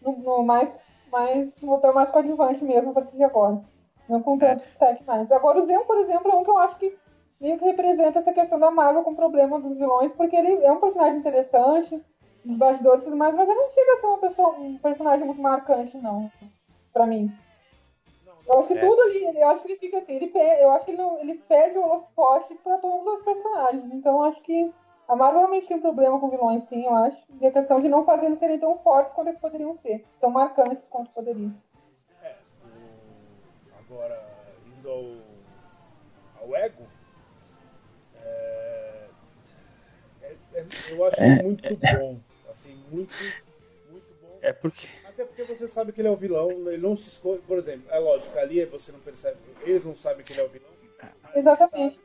no, no mais, mais, no papel mais coadjuvante mesmo a partir de agora. Não com tanto destaque mais. Agora o Zemo, por exemplo, é um que eu acho que meio que representa essa questão da Marvel com o problema dos vilões, porque ele é um personagem interessante, dos bastidores e tudo mais, mas ele não chega a ser uma pessoa, um personagem muito marcante, não, pra mim. Eu acho que
É.
tudo ali, eu acho que ele fica assim, ele pe- eu acho que ele, não, ele perde o holofote pra todos os personagens. Então eu acho que a Marvel realmente tem um problema com vilões, sim, eu acho. E a questão de não fazer eles serem tão fortes quanto eles poderiam ser, tão marcantes quanto poderiam.
É, o- agora, indo ao, ao ego, é, é- é- eu acho ele muito bom. Assim, muito, muito bom.
É porque
Até porque você sabe que ele é o vilão, ele não se escolhe. Por exemplo, é lógico, ali você não percebe, eles não sabem que ele é o vilão.
Exatamente.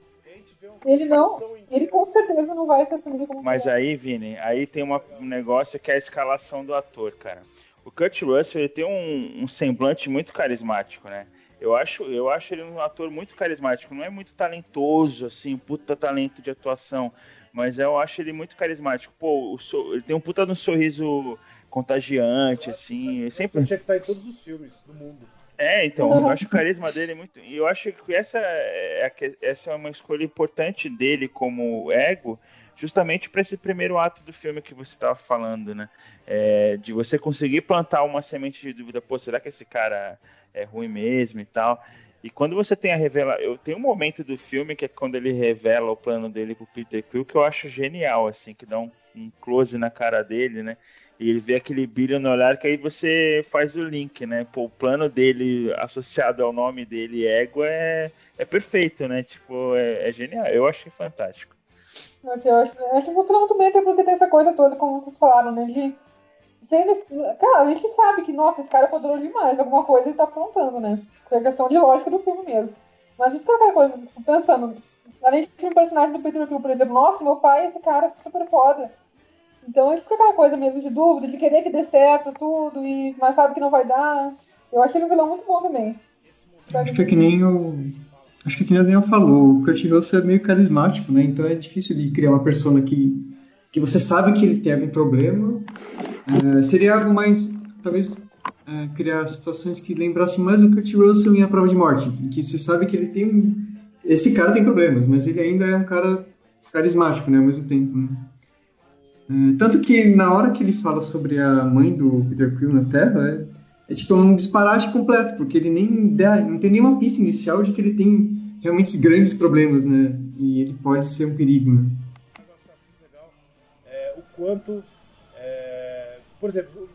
Ele não, ele com certeza não vai se assumir como
Mas
vilão.
aí, Vini, aí tem uma- um negócio que é a escalação do ator, cara. O Kurt Russell ele tem um, um semblante muito carismático, né? Eu acho, eu acho ele um ator muito carismático. Não é muito talentoso, assim, puta talento de atuação. Mas eu acho ele muito carismático. Pô, o so- ele tem um puta de um sorriso contagiante,
Eu acho que
assim.
Kurt
sempre,
tinha que estar em todos os filmes do mundo.
é, então, eu acho o carisma dele muito. E eu acho que essa é, essa é uma escolha importante dele como ego, justamente para esse primeiro ato do filme que você estava falando, né? É, de você conseguir plantar uma semente de dúvida, pô, será que esse cara é ruim mesmo e tal? E quando você tem a revela, eu tenho um momento do filme que é quando ele revela o plano dele pro Peter Quill que eu acho genial, assim, que dá um, um close na cara dele, né? E ele vê aquele brilho no olhar que aí você faz o link, né? Pô, o plano dele associado ao nome dele, ego, é, é perfeito, né? Tipo, é, é genial. Eu achei fantástico.
Eu acho, eu acho, que funciona muito bem, até porque tem essa coisa toda, como vocês falaram, né? De. Inesp- Cara, a gente sabe que, nossa, esse cara é poderoso demais, alguma coisa ele tá aprontando, né? É questão de lógica do filme mesmo. Mas a gente fica aquela coisa, pensando, além de um personagem do Peter Quill, por exemplo, nossa, meu pai, esse cara super foda. Então ele fica aquela coisa mesmo de dúvida, de querer que dê certo tudo, e, mas sabe que não vai dar. Eu achei ele um vilão muito bom também.
Acho que é que nem o. Acho que, é que nem o Daniel falou, o Kurt Russell é meio carismático, né? Então é difícil de criar uma persona que, que você sabe que ele tem algum problema. É, seria algo mais. Talvez é, criar situações que lembrassem mais o Kurt Russell em A Prova de Morte, em que você sabe que ele tem um. Esse cara tem problemas, mas ele ainda é um cara carismático, né? Ao mesmo tempo. Né? É, tanto que na hora que ele fala sobre a mãe do Peter Quill na Terra, é, é tipo um disparate completo, porque ele nem dá, não tem nenhuma pista inicial de que ele tem realmente grandes problemas, né? E ele pode ser um perigo, né?
É, quanto, por exemplo,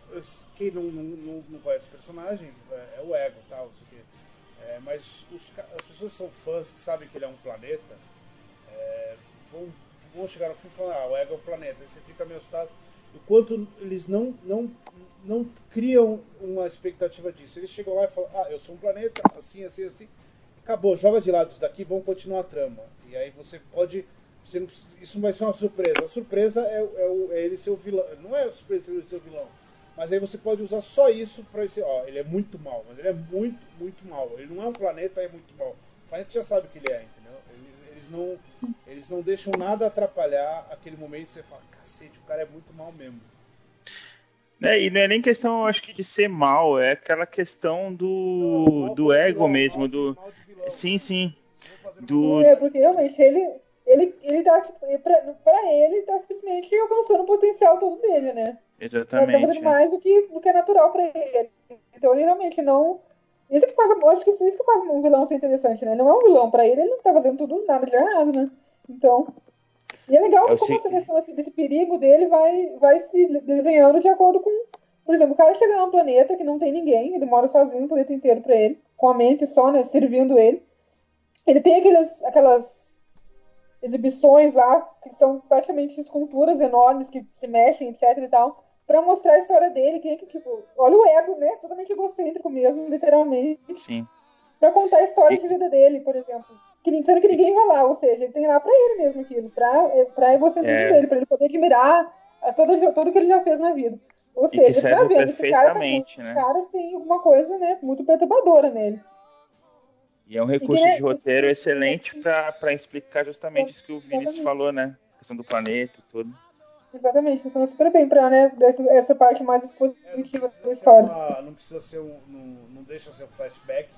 quem não, não, não conhece o personagem é, é o ego, tal, isso aqui. É, mas os, as pessoas que são fãs que sabem que ele é um planeta é, vão vão chegar no fim e falar, ah, o ego é o planeta. Aí você fica meio assustado. O quanto eles não, não, não criam uma expectativa disso. Eles chegam lá e falam, ah, eu sou um planeta, assim, assim, assim. Acabou, joga de lado isso daqui, vamos continuar a trama. E aí você pode. Você não, isso vai ser uma surpresa. A surpresa é, é, é ele ser o vilão. Não é a surpresa ele ser o vilão. Mas aí você pode usar só isso para esse. Ó, ele é muito mal, mas ele é muito, muito mal. Ele não é um planeta, é muito mal. O planeta já sabe que ele é, entendeu? Ele, eles não, eles não deixam nada atrapalhar aquele momento você fala, cacete, o cara é muito mal mesmo.
É, e não é nem questão, acho que, de ser mal, é aquela questão do, do ego vilão, mesmo, mal do. De, sim, sim.
Do... É, porque realmente ele, ele, ele tá, tipo, pra, pra ele, tá simplesmente alcançando o potencial todo dele, né?
Exatamente.
Ele tá fazendo mais do que, do que é natural pra ele. Então ele realmente não isso que faz, acho que isso, que faz um vilão ser interessante, né? Ele não é um vilão pra ele, ele não tá fazendo tudo nada de errado, né? Então. E é legal Eu como a seleção assim, desse perigo dele vai, vai se desenhando de acordo com. Por exemplo, o cara chega num planeta que não tem ninguém, ele mora sozinho o planeta inteiro pra ele, com a mente só, né? Servindo ele. Ele tem aqueles, aquelas exibições lá, que são praticamente esculturas enormes que se mexem, etc e tal para mostrar a história dele, que, que tipo, olha o ego, né? Totalmente egocêntrico mesmo, literalmente.
Sim.
Pra contar a história e... de vida dele, por exemplo. Que, sendo que ninguém vai lá, ou seja, ele tem lá pra ele mesmo aquilo, pra, é, pra egocentrismo é. dele, pra ele poder admirar a todo, tudo que ele já fez na vida. Ou e seja, tá vendo, esse cara, tá, né? esse cara tem alguma coisa, né, muito perturbadora nele.
E é um recurso de roteiro excelente para explicar justamente isso que o Vinícius falou, né? A questão do planeta e tudo.
Exatamente, funciona super bem pra né, dessa, essa parte mais expositiva é, da história.
Uma, não precisa ser um. Não, não, deixa ser um flashback,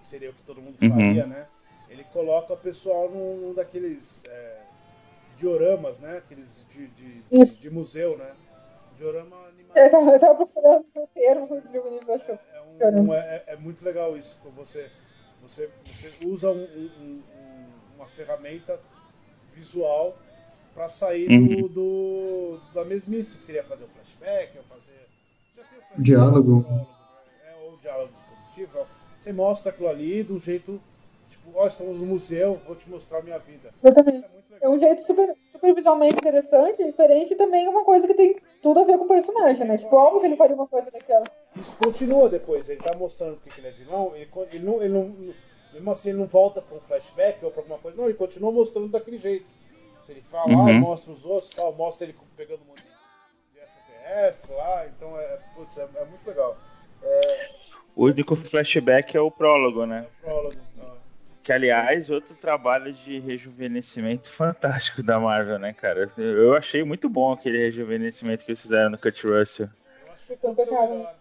que seria o que todo mundo uhum. faria, né? Ele coloca o pessoal num, num daqueles é, dioramas, né? Aqueles de, de, de, de, museu, né? Diorama animado.
É, eu tava procurando o termo que o Vinícius achou.
É, um, é, é, muito legal isso. Você, você, você usa um, um, uma ferramenta visual para sair uhum. do, do, da mesmice, que seria fazer o flashback, ou fazer.
Já tem o flashback, diálogo.
Né? é, ou diálogo dispositivo. Você mostra aquilo ali do jeito. Tipo, ó, oh, estamos no museu, vou te mostrar a minha vida.
Exatamente. É, é um jeito super, super visualmente interessante, diferente e também uma coisa que tem tudo a ver com o personagem, né? Tipo, óbvio que ele faria uma coisa daquela.
Isso continua depois, ele tá mostrando porque ele é vilão, ele, ele, não, ele não. Mesmo assim, ele não volta para um flashback ou para alguma coisa, não, ele continua mostrando daquele jeito. Ele fala, uhum. mostra os outros, tal, mostra ele pegando um monte de extraterrestre lá, então é, putz, é, é muito legal. É,
o único flashback é o prólogo, né?
É o prólogo.
Que, aliás, outro trabalho de rejuvenescimento fantástico da Marvel, né, cara? Eu achei muito bom aquele rejuvenescimento que eles fizeram no Cut Russell.
Eu acho que foi melhor.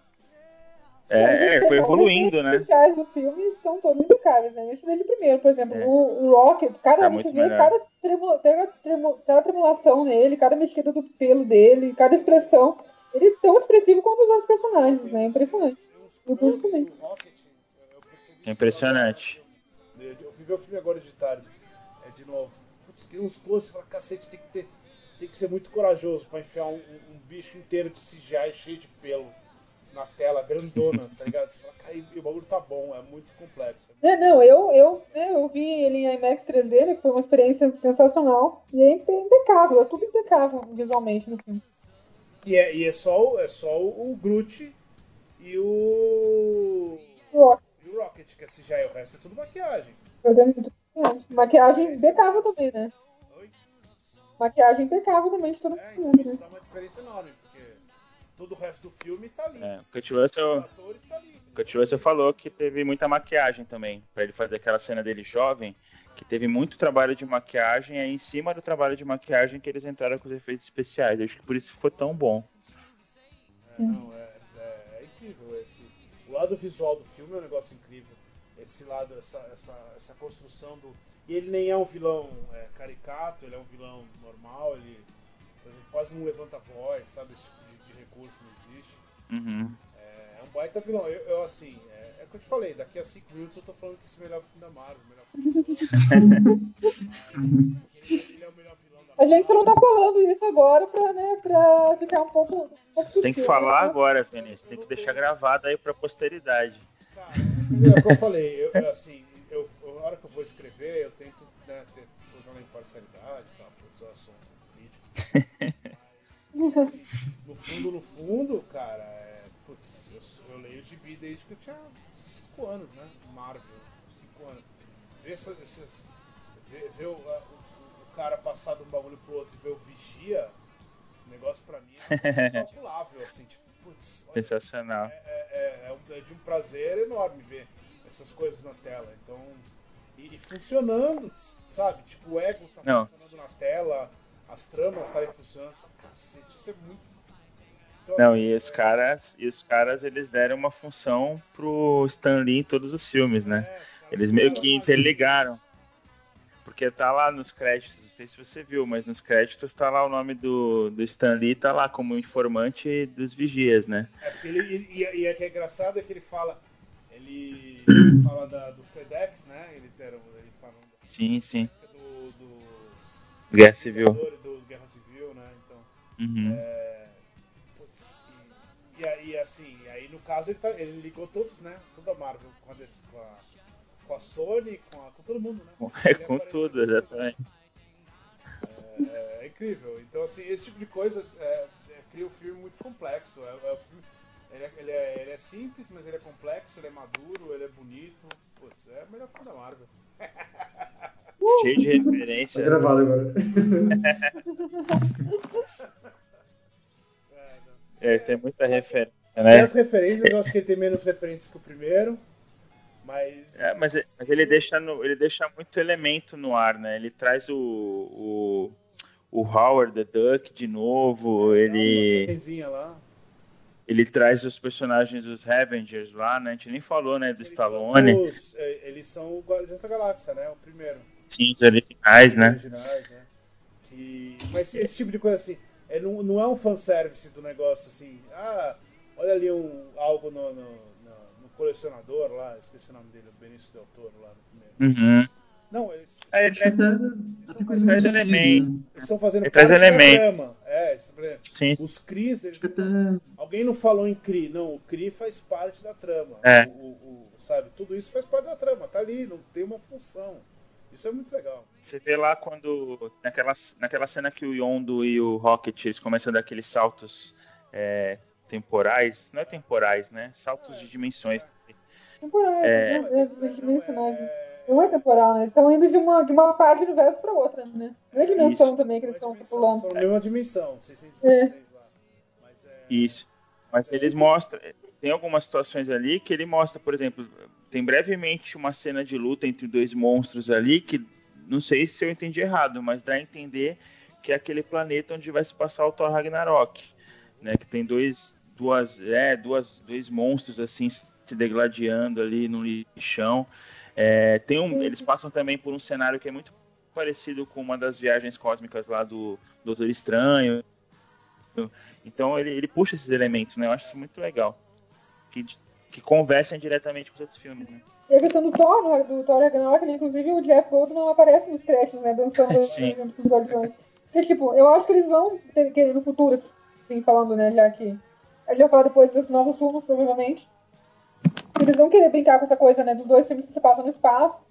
É, é, foi evoluindo, né?
Os especiais do filme são todos impecáveis, né? Eu ver de primeiro, por exemplo, é. o, o Rocket, cada, tá deixa ver cada, tremula, tremula, cada tremulação nele, cada mexida do pelo dele, cada expressão. Ele é tão expressivo quanto os outros personagens, né? Impressionante.
É impressionante.
Eu fui ver o filme agora de tarde, é, de novo. Putz, tem uns close e fala, cacete, tem que, ter, tem que ser muito corajoso pra enfiar um, um, um bicho inteiro de CGI cheio de pelo na tela grandona, tá ligado? Você fala, cara, o bagulho tá bom, é muito complexo.
É, não, eu, eu, né, eu vi ele em IMAX 3D, né, que foi uma experiência sensacional, e é impecável, é tudo impecável visualmente no filme.
E é, e é, só, é só o Groot e o.
Rocket.
E o Rocket, que esse já é o resto é tudo maquiagem.
É, maquiagem impecável também, né?
Oi?
Maquiagem impecável também de todo
É, então
mundo,
isso
né?
dá uma diferença enorme, todo o resto do filme tá ali.
É, o Kurt
Os
Russell,
atores tá ali.
o Kurt Russell falou que teve muita maquiagem também, pra ele fazer aquela cena dele jovem, que teve muito trabalho de maquiagem, aí em cima do trabalho de maquiagem que eles entraram com os efeitos especiais. Eu acho que por isso ficou tão bom.
É, não, é, é- é incrível esse. O lado visual do filme é um negócio incrível. Esse lado, essa, essa, essa construção do. E ele nem é um vilão é, caricato, ele é um vilão normal, ele por exemplo, quase não levanta a voz, sabe? Esse tipo de, recurso não existe.
Uhum.
É, é um baita vilão. Eu, eu, assim, é, é o que eu te falei, daqui a 5 minutos eu tô falando que esse é o melhor filme da Marvel, o melhor filme Mas ele, ele é o melhor vilão da
A gente só não
Marvel.
tá falando isso agora pra, né, pra ficar um pouco. Um pouco
Tem que falar
né?
agora, Vinícius. Tem que deixar gravado aí pra posteridade.
Cara, é o que eu falei, eu, assim, eu, eu- a hora que eu vou escrever, eu tento né, ter toda uma imparcialidade tal, putz, eu sou um político. No fundo, no fundo, cara, é, putz, eu, eu leio gibi desde que eu tinha 5 anos, né? Marvel, 5 anos. Ver essa- esses. Ver, ver o, o- o cara passar de um bagulho pro outro e ver o vigia, o negócio pra mim é incalculável, assim, tipo, putz, olha,
Sensacional.
é, é- é um- é de um prazer enorme ver essas coisas na tela. Então, e, e funcionando, sabe? Tipo, o ego tá
Não.
funcionando na tela, as tramas estarem funcionando. Cacete, isso é muito. Então,
Não,
assim,
e os
é-
caras, e os caras eles deram uma função pro Stan Lee em todos os filmes, né?
é,
Eles meio que interligaram. Porque tá lá nos créditos, não sei se você viu, mas nos créditos tá lá o nome do, do Stan Lee, tá lá como informante dos vigias, né?
É, ele, e, e, é que é engraçado é que ele fala. Ele fala da- do FedEx, né? Ele, ele fala
Sim, sim.
do, do,
Guerra Civil.
Guerra Civil, né? Então.
Uhum.
É, putz, e, e aí, assim, aí no caso ele, tá- ele ligou todos, né? Toda a Marvel com a, DC com a, com a Sony, com, a- com todo mundo, né?
É com tudo, exatamente.
lugar. É, é incrível. Então, assim, esse tipo de coisa é, é, cria um filme muito complexo. É, é um filme- ele, é, ele, é, ele é simples, mas ele é complexo, ele é maduro, ele é bonito. Putz, é o melhor filme da Marvel.
Cheio de
Tá
referência.
gravado agora.
É.
É, tem muita referência,
Tem
né?
as referências, eu acho que ele tem menos referências que o primeiro. Mas.
É, mas, mas ele deixa no- ele deixa muito elemento no ar, né? Ele traz o, o, o Howard the Duck de novo, ele
Ele... lá.
ele traz os personagens dos Avengers lá, né? A gente nem falou, né, do
Eles
Stallone,
São os, é, eles são o Guardiões da Galáxia, né? O primeiro.
Sim, os originais, né?
originais, né? Que... Mas esse tipo de coisa assim, é, não, não é um fanservice do negócio assim, ah, olha ali um, algo no, no, no- no colecionador lá, esqueci o nome dele, o Benício Del Toro lá no primeiro.
Uhum.
Não, eles
Aí
Acho que
ele-
até, até coisa
Traz
meio sutis,
elemento.
né?
eles estão fazendo
Ele traz elementos.
trama. É,
sim,
os Cris, eles Alguém não falou em Cri, não, o Cri faz parte da trama.
É.
O, o- o- sabe, tudo isso faz parte da trama, tá ali, não tem uma função. Isso é muito legal.
Você vê lá quando. Naquela, naquela cena que o Yondo e o Rocket eles começam a dar aqueles saltos é, temporais. Não é temporais, né? Saltos de dimensões.
Temporais,
É.
né? É, dimensionais, né?
é-
Não é temporal, né? Eles estão indo de uma, de uma parte do universo pra outra, né? Não é dimensão
Isso.
também que eles estão
é
pulando.
São na mesma dimensão, 616 lá. Mas é.
Isso. Mas eles mostram. Tem algumas situações ali que ele mostra, por exemplo, tem brevemente uma cena de luta entre dois monstros ali que não sei se eu entendi errado, mas dá a entender que é aquele planeta onde vai se passar o Thor Ragnarok, né? Que tem dois, duas, é, duas, dois monstros assim se degladiando ali no lixão. É, tem um, eles passam também por um cenário que é muito parecido com uma das viagens cósmicas lá do Doutor Estranho. Então ele, ele puxa esses elementos, né? Eu acho isso muito legal. Que, que conversam diretamente com os outros filmes, né?
E a questão do Thor, do Thor Ragnarok, né? inclusive o Jeff Goldblum aparece nos créditos, né? Dançando junto com os Guardiões. Porque, tipo, eu acho que eles vão ter, querer no futuro, assim, falando, né, já que... A gente vai falar depois desses novos filmes, provavelmente. Eles vão querer brincar com essa coisa, né, dos dois filmes que se passam no espaço.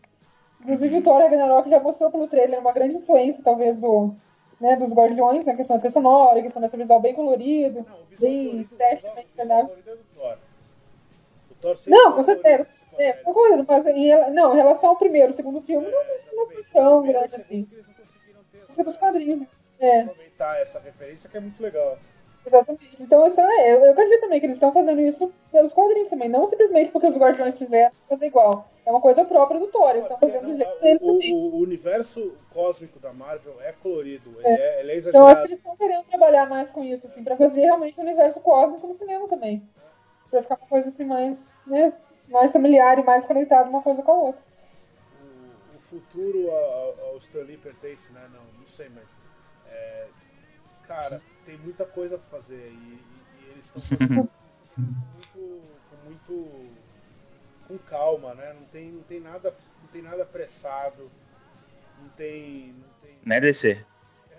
Inclusive o Thor Ragnarok já mostrou pelo trailer uma grande influência, talvez, do... Né, dos Guardiões, na questão da trilha sonora, questão dessa visual bem colorido,
Não,
bem esteticamente agradável.
É
Não, com certeza. É, concordo, mas em, não, em relação ao primeiro e segundo filme, não,
É,
não foi tão grande assim.
eles não conseguiram ter
é dos
essa-
quadrinhos. É.
aproveitar essa referência que é muito legal.
Exatamente. Então, isso é, eu, eu acredito também que eles estão fazendo isso pelos quadrinhos também, não simplesmente porque os Guardiões fizeram fazer igual. É uma coisa própria do Thor, eles estão fazendo do
não,
jeito deles
o, o- o universo cósmico da Marvel é colorido, ele
É.
é, ele é
Então, eu acho que
exagerado.
eles estão querendo trabalhar mais com isso, assim, pra fazer realmente o universo cósmico no cinema também. Pra ficar uma coisa assim mais, né, mais familiar e mais conectada uma coisa com a outra.
O, o futuro ao, ao Stan Lee pertence, né? Não, não sei, mas. é, cara, tem muita coisa pra fazer e, e- e eles estão fazendo muito, com muito. com calma, né? Não tem, não tem nada. Não tem nada apressado. Não tem. Não tem
Né, DC?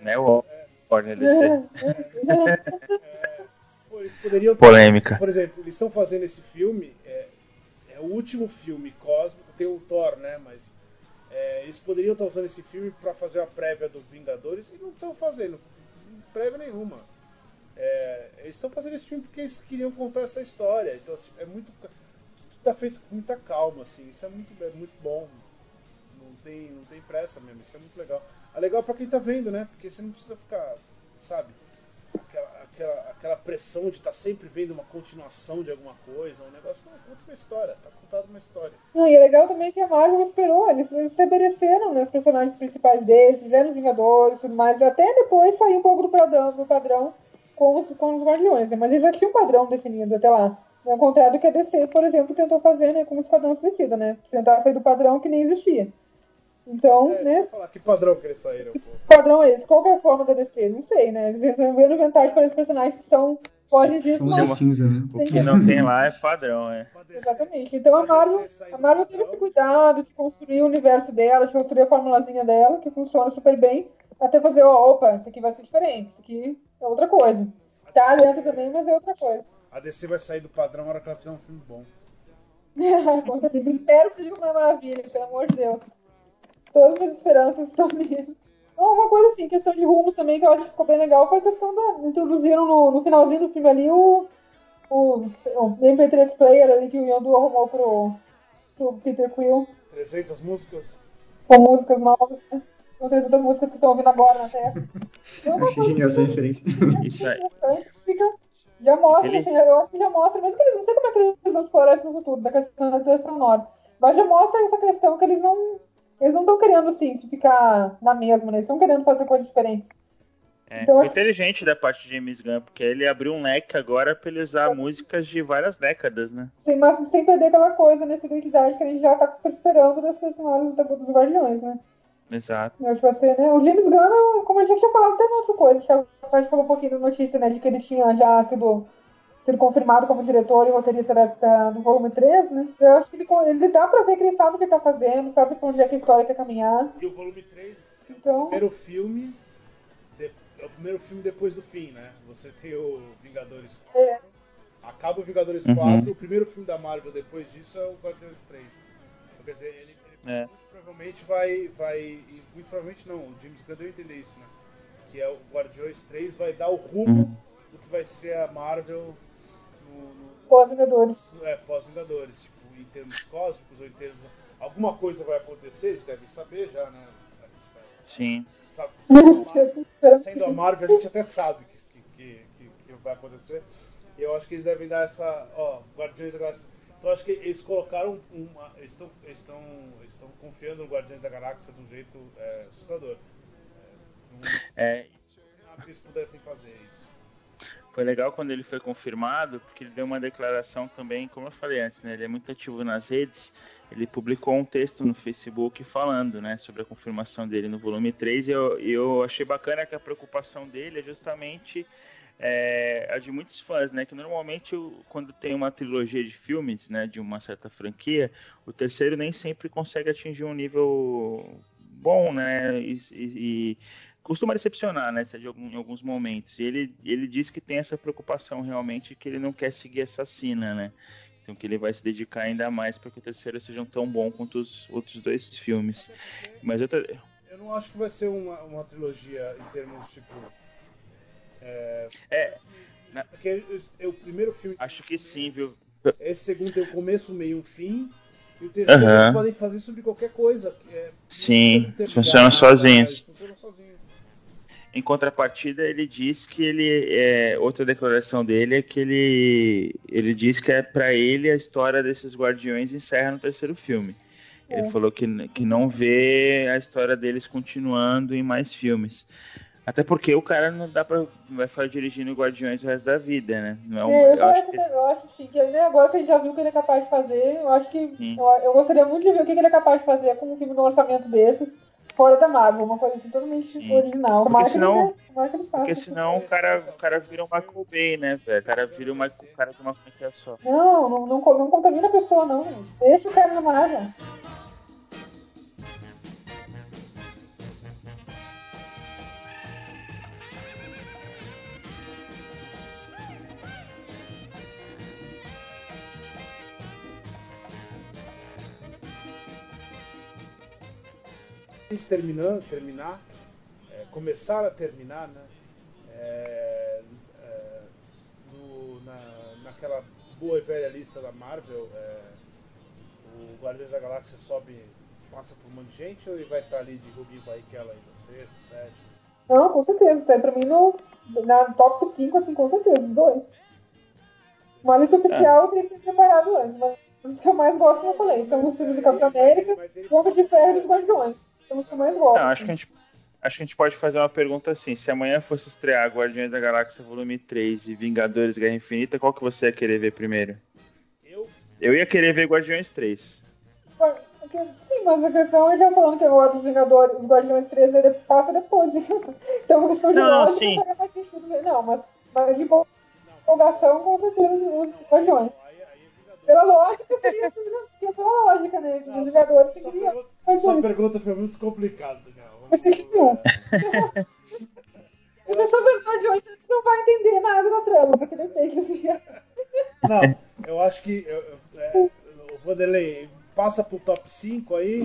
Né, o Warner DC?
é, pô, eles poderiam
Polêmica.
Por exemplo, eles estão fazendo esse filme, é, é o último filme cósmico, tem o Thor, né? Mas é, eles poderiam estar usando esse filme para fazer a prévia dos Vingadores e não estão fazendo prévia nenhuma. É, eles estão fazendo esse filme porque eles queriam contar essa história. Então assim, é muito tá feito com muita calma, assim. Isso é muito, é muito bom. Não tem, não tem pressa mesmo. Isso é muito legal. É legal para quem tá vendo, né? Porque você não precisa ficar, sabe? Aquela, aquela, aquela pressão de estar sempre vendo uma continuação de alguma coisa, um negócio. Não, conta uma história, tá contado uma história.
Não, e é legal também que a Marvel esperou, eles, eles estabeleceram né, os personagens principais deles, fizeram os Vingadores e tudo mais, e até depois saiu um pouco do padrão, do padrão com, os, com os Guardiões, né, mas eles já tinham um padrão definido até lá. Ao contrário do que a DC, por exemplo, tentou fazer né, com o Esquadrão Suicida, né? Tentar sair do padrão que nem existia. Então,
É,
né?
falar, que padrão que eles saíram, pô.
Que padrão é esse? Qual que é a forma da DC? Não sei, né? Eles resolveram inventar diferentes personagens que são. fogem disso,
Vamos
mas.
de cinza, né?
O que não tem lá é padrão, é.
Exatamente. Então a Marvel, a Marvel teve esse cuidado de construir o universo dela, de construir a formulazinha dela, que funciona super bem, até fazer, ó, opa, isso aqui vai ser diferente, isso aqui é outra coisa. Tá dentro também, mas é outra coisa.
A DC vai sair do padrão na hora que ela fizer um filme bom.
Com certeza. Espero que seja uma maravilha, pelo amor de Deus. Todas as minhas esperanças estão nisso. Então, Uma coisa assim, questão de rumos também, que eu acho que ficou bem legal, foi a questão da. Introduziram no, no finalzinho do filme ali o, o, o MP3 player ali que o Yondu arrumou pro, pro Peter Quill.
300 músicas.
com músicas novas, né? Com 300 músicas que estão ouvindo agora na Terra. Então,
Achei genial essa referência.
Isso aí.
interessante, fica, já mostra,
Aquele-
assim, eu acho que já mostra, mesmo que eles não sei como é que eles vão explorar isso no futuro, da questão da trilha sonora, mas já mostra essa questão que eles não eles não estão querendo, assim, se ficar na mesma, né? Eles estão querendo fazer coisas diferentes.
É,
Então,
foi
acho-
inteligente da parte de James Gunn, porque ele abriu um leque agora pra ele usar músicas de várias décadas, né?
Sem, mas sem perder aquela coisa, nessa identidade que a gente já tá esperando das da- dos Guardiões, né?
Exato.
Eu, tipo assim, né? O James Gunn, como a gente tinha falado até outra coisa, que a gente falou um pouquinho da notícia, né? De que ele tinha já sido, sido confirmado como diretor e roteirista da, da- do volume 3, né? Eu acho que ele, ele dá pra ver que ele sabe o que ele tá fazendo, sabe pra onde é que a história quer caminhar.
E o volume 3 é o
Então-
primeiro filme. de- é o primeiro filme depois do fim, né? Você tem o Vingadores 4.
É.
Acaba o Vingadores
Uhum.
4, o primeiro filme da Marvel depois disso é o Guardiões 3. Então, quer dizer, ele, ele
É.
muito provavelmente vai. vai e muito provavelmente não, o James Gunn deu entender isso, né? Que é o Guardiões 3 vai dar o rumo
Uhum.
do que vai ser a Marvel no, no-
Pós-Vingadores.
é, pós-Vingadores, tipo, em termos cósmicos ou em termos. Alguma coisa vai acontecer, eles devem saber já, né?
Sim.
Sabe, sendo, a Marvel, sendo a Marvel, a gente até sabe que, que, que, que- vai acontecer. E eu acho que eles devem dar essa. Ó, Guardiões da Galáxia. Então eu acho que eles colocaram uma. Eles estão, estão, estão confiando no Guardiões da Galáxia de um jeito é, assustador. É, não
É,
eles pudessem fazer isso.
Foi legal quando ele foi confirmado, porque ele deu uma declaração também, como eu falei antes, né? Ele é muito ativo nas redes. Ele publicou um texto no Facebook falando, né, sobre a confirmação dele no volume 3. E eu, eu achei bacana que a preocupação dele é justamente é, a de muitos fãs, né? Que normalmente quando tem uma trilogia de filmes, né, de uma certa franquia, o terceiro nem sempre consegue atingir um nível bom, né? E- e costuma decepcionar, né? Em alguns momentos. E ele, ele diz que tem essa preocupação realmente que ele não quer seguir essa sina, né? Então que ele vai se dedicar ainda mais para que o terceiro seja tão bom quanto os outros dois filmes. Mas eu,
Eu não acho que vai ser uma, uma trilogia em termos tipo. É.
É, na-
Porque eu- o primeiro filme.
acho que sim, viu?
esse segundo tem um começo, meio e um fim. E o terceiro
Aham.
eles podem fazer sobre qualquer coisa. é-
Sim,
precisa interligar
funcionam sozinhos. Em contrapartida, ele diz que ele é outra declaração dele é que ele ele diz que é para ele a história desses guardiões encerra no terceiro filme. Ele
É.
falou que, que não vê a história deles continuando em mais filmes. Até porque o cara não dá pra vai ficar dirigindo Guardiões o resto da vida, né? Não é um,
É, eu,
eu acho
acho
que
eu acho sim, que né, agora que a gente já viu o que ele é capaz de fazer, eu acho que eu, eu gostaria muito de ver o que ele é capaz de fazer com um filme no lançamento desses, fora da Marvel, uma coisa assim totalmente original. Tomara que
senão-
ele
porque senão o cara, o cara vira o Michael Bay, né, velho? O cara vira uma, o cara de uma franquia só.
Não, não, não, não contamina a pessoa, não, gente. Deixa o cara na Marvel.
Gente terminando, terminar, é, começar a terminar, né? é, é, no- na, naquela boa e velha lista da Marvel, é, o Guardiões da Galáxia sobe, passa por um monte de gente ou ele vai estar ali de Rubinho Barrichello ainda, sexto, sétimo?
Não, com certeza. Tá pra mim no na top 5, assim, com certeza, os dois. Uma lista oficial eu teria que ter preparado antes, mas os que eu mais gosto, como eu falei, são os filmes do Capitão América, Homem de Ferro e dos Guardiões. Que eu mais gosto.
Não, acho que a gente acho que a gente pode fazer uma pergunta assim, se amanhã fosse estrear Guardiões da Galáxia Volume 3 e Vingadores Guerra Infinita, qual que você ia querer ver primeiro?
Eu,
Eu ia querer ver Guardiões 3.
Porque- Sim, mas a questão é já falando que agora os Vingadores, os Guardiões 3 ele passa depois. então, uma questão de
Não, não,
lógica
sim.
faria mais sentido. ver. Não, mas, mas de empolgação, com certeza, os Guardiões.
não, aí, aí é Vingador.
Pela lógica, seria porque pela lógica, né?
Não,
Os Vingadores
sua,
seriam
pergunta, sua pergunta foi muito complicada, Daniel.
Mas
Vamos-
tem que ter um.
é,
A pessoa vê os Guardiões não vai entender nada na trama, porque não tem que assim.
Não, eu acho que eu, eu- é, o Vanderlei passa pro top 5 aí,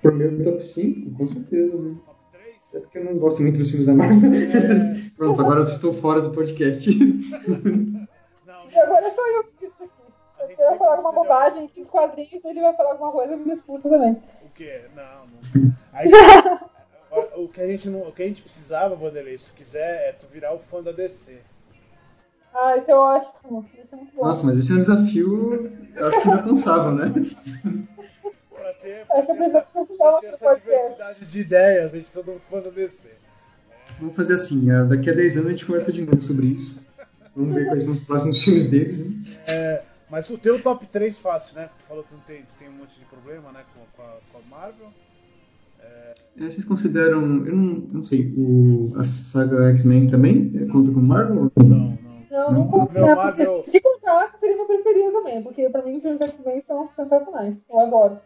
Pro meu top 5, com certeza, né?
top 3.
É porque eu não gosto muito dos filmes da Marvel. Pronto, agora eu estou fora do podcast.
E agora sou eu que disse aqui. Eu
sempre
falar alguma bobagem aqui nos quadrinhos, ele vai falar alguma coisa e me expulsa também.
O que? Não, não. A gente- o, que a gente não, o que a gente precisava, Vanderlei, se tu quiser, é tu virar o fã da DC.
Ah, esse é ótimo. Esse é muito bom.
Nossa, mas esse é um desafio, eu acho que inalcançável, né?
Pra ter,
Acho que
pra ter essa, pra ter essa diversidade de ideias, a gente de um fã da DC.
Vamos fazer assim, ah, daqui a 10 anos a gente conversa de novo sobre isso. Vamos ver quais são os próximos filmes deles, né?
É, mas o teu top 3 fácil, né? Tu falou que não tem, tu tem um monte de problema né, com, com, a, com a Marvel.
É, Vocês consideram, eu não, eu não sei, o, a saga X-Men também é, conta com Marvel?
Não, não.
Não, não
Não,
conta,
Marvel,
né?
Marvel.
Porque se, se contasse, seria meu preferido também. Porque pra mim os filmes X-Men são sensacionais. Eu adoro.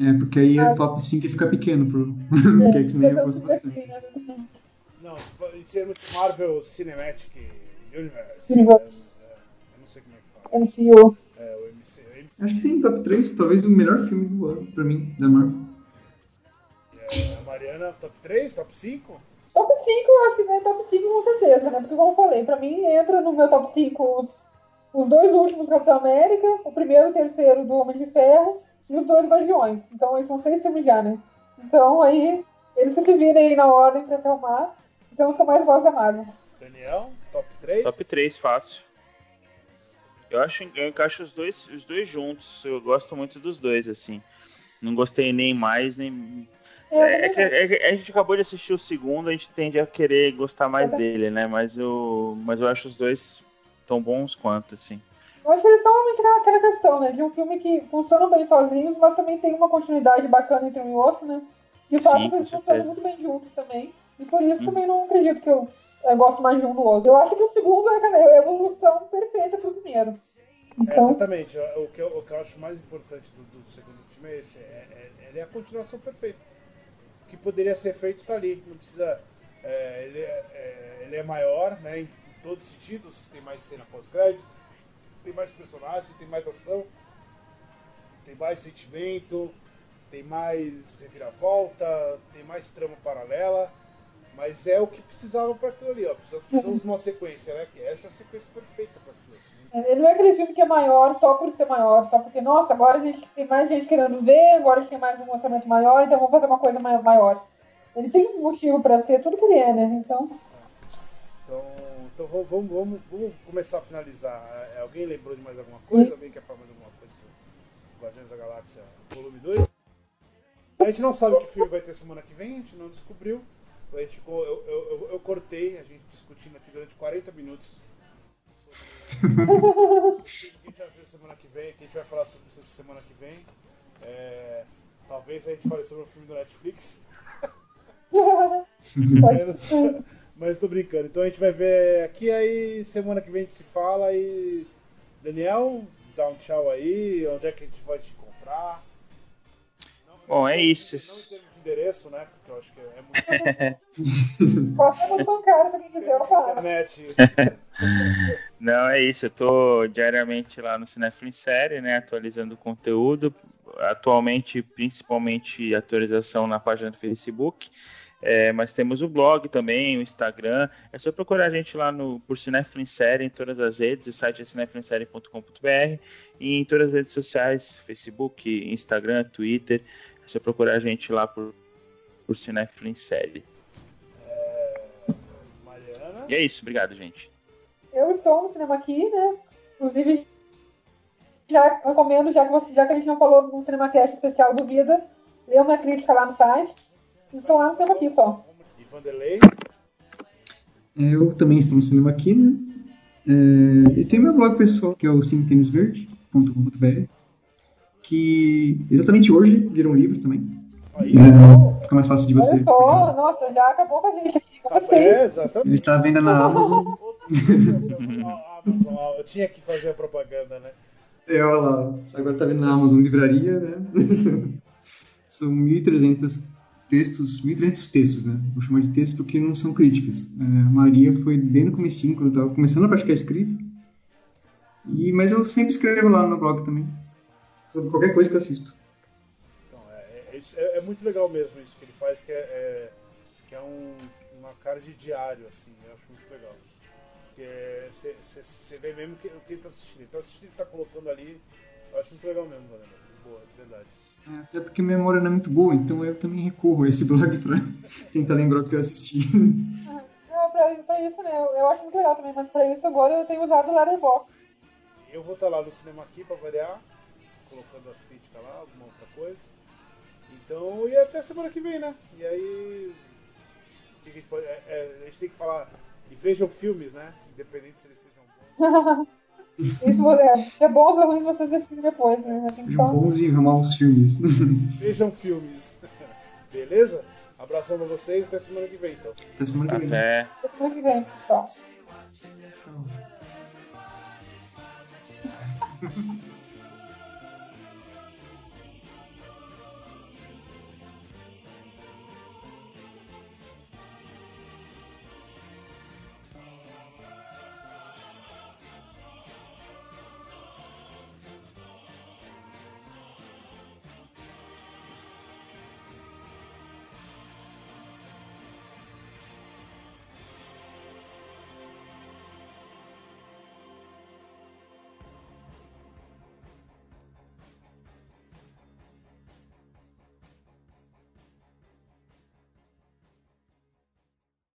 É, porque aí
Ah,
é top 5 e fica pequeno pro porque X-Men eu
Então,
gosto
assim,
bastante.
né?
Não, em termos de Marvel Cinematic Universe.
Universe.
É, eu não sei como é que fala.
MCU.
É, o MC, o MC
Acho que sim, top 3, talvez o melhor filme do ano pra mim, da Marvel.
a Mariana, top 3, top 5?
Top 5, eu acho que é top 5 com certeza, né? Porque, como eu falei, pra mim entra no meu top 5 os, os dois últimos Capitão América, o primeiro e o terceiro do Homem de Ferro e os dois Guardiões. Então, aí são seis filmes já, né? Então, aí, eles que se virem aí na ordem pra se arrumar, são os que eu mais gosto da Marvel.
Daniel, top 3?
Top 3, fácil. Eu acho eu encaixo os dois, os dois juntos. Eu gosto muito dos dois, assim. Não gostei nem mais, nem. É, é que, é que a gente acabou de assistir o segundo, a gente tende a querer gostar mais dele, né? Mas eu, mas eu acho os dois tão bons quanto, assim.
Eu acho que eles são realmente aquela, aquela questão, né? De um filme que funcionam bem sozinhos, mas também tem uma continuidade bacana entre um e outro, né? E o fato
Sim,
é que eles funcionam muito bem juntos também. E por isso
Hum.
também não acredito que eu, eu gosto mais de um do outro. Eu acho que o segundo é cara, é a evolução perfeita pro primeiro.
É,
Então,
exatamente. O que, eu, o que eu acho mais importante do, do segundo filme é esse. É, é, ele é a continuação perfeita. O que poderia ser feito está ali. Não precisa. é, ele, é, é, ele é maior, né? Em, em todos os sentidos. Tem mais cena pós-crédito. Tem mais personagem. Tem mais ação. Tem mais sentimento. Tem mais reviravolta. Tem mais trama paralela. Mas é o que precisava para aquilo ali, ó. Precisamos de uma sequência, né? Que essa é a sequência perfeita para aquilo. Assim.
Ele não é aquele filme que é maior só por ser maior, só porque, nossa, agora a gente tem mais gente querendo ver, agora a gente tem mais um orçamento maior, então vamos fazer uma coisa maior. Ele tem um motivo para ser tudo que ele é, né? Então.
Então, então vamos, vamos, vamos, começar a finalizar. É, alguém lembrou de mais alguma coisa? Sim. Alguém quer falar mais alguma coisa do Guardiões da Galáxia volume 2? A gente não sabe que filme vai ter semana que vem, a gente não descobriu. A gente ficou, eu, eu, eu, eu cortei a gente discutindo aqui durante 40 minutos sobre o que a gente vai ver semana que vem, que a gente vai falar sobre isso semana que vem. É, talvez a gente fale sobre o filme do Netflix. mas, tô brincando. Então a gente vai ver aqui aí, semana que vem a gente se fala e. Daniel, dá um tchau aí, onde é que a gente pode te encontrar?
Bom, é isso.
Não endereço, né? Porque eu acho que é
muito. Posso ser muito bancário se alguém quiser, eu falo. Internet.
Não, é isso. Eu tô diariamente lá no Cinefilo em Série, né? Atualizando o conteúdo. Atualmente, principalmente atualização na página do Facebook. É, mas temos o blog também, o Instagram. É só procurar a gente lá no por Cinefilo em Série em todas as redes. O site é cinefilinsérie.com.br e em todas as redes sociais, Facebook, Instagram, Twitter. É só procurar a gente lá por, por Cinefilo em Série. É...
Mariana?
E é isso, obrigado, gente.
Eu estou no cinema aqui, né? Inclusive, já recomendo, já que, você, já que a gente não falou no CinemaCast especial do Vida, lê uma crítica lá no site. Estou lá no cinema aqui só.
E Vanderlei?
Eu também estou no cinema aqui, né? É, e tem meu blog pessoal, que é o cinetenisverde.com.br, que exatamente hoje vira um livro também.
Aí, é,
fica mais fácil de você.
Olha só, nossa, já acabou com a gente aqui, como assim? É,
exatamente.
Ele está à venda na Amazon.
Eu tinha que fazer a propaganda, né?
É, olha lá, agora está vendo na Amazon Livraria, né? São 1.300 textos, 1.300 textos, né? Vou chamar de textos porque não são críticas. É, Maria foi bem no começo, quando eu estava começando a praticar escrita. E, mas eu sempre escrevo lá no blog também. Sobre qualquer coisa que eu assisto.
Então, é, é, é, é muito legal mesmo isso que ele faz, que é, é que é um, uma cara de diário, assim. Eu acho muito legal. Porque você vê mesmo o que ele está assistindo. Ele está assistindo, ele está colocando ali. Eu acho muito legal mesmo, Valendo. Boa, de verdade.
É, até porque minha memória não é muito boa, então eu também recorro a esse blog para tentar lembrar o que eu assisti.
Não, pra, pra, isso, né? Eu, eu, acho muito legal também, mas pra isso agora eu tenho usado o Letterboxd.
Eu vou estar lá no cinema aqui pra variar, colocando as críticas lá, alguma outra coisa. Então, e até semana que vem, né? E aí. Que que foi? É, é, a gente tem que falar. E vejam filmes, né? Independente se eles sejam bons.
Isso é, é bons ou ruins vocês decidem depois, né? Tem só...
Bons e maus filmes.
Vejam filmes. Beleza? Abração pra vocês até semana que vem, então.
Até semana que vem.
Até,
até semana que vem, pessoal. Tchau.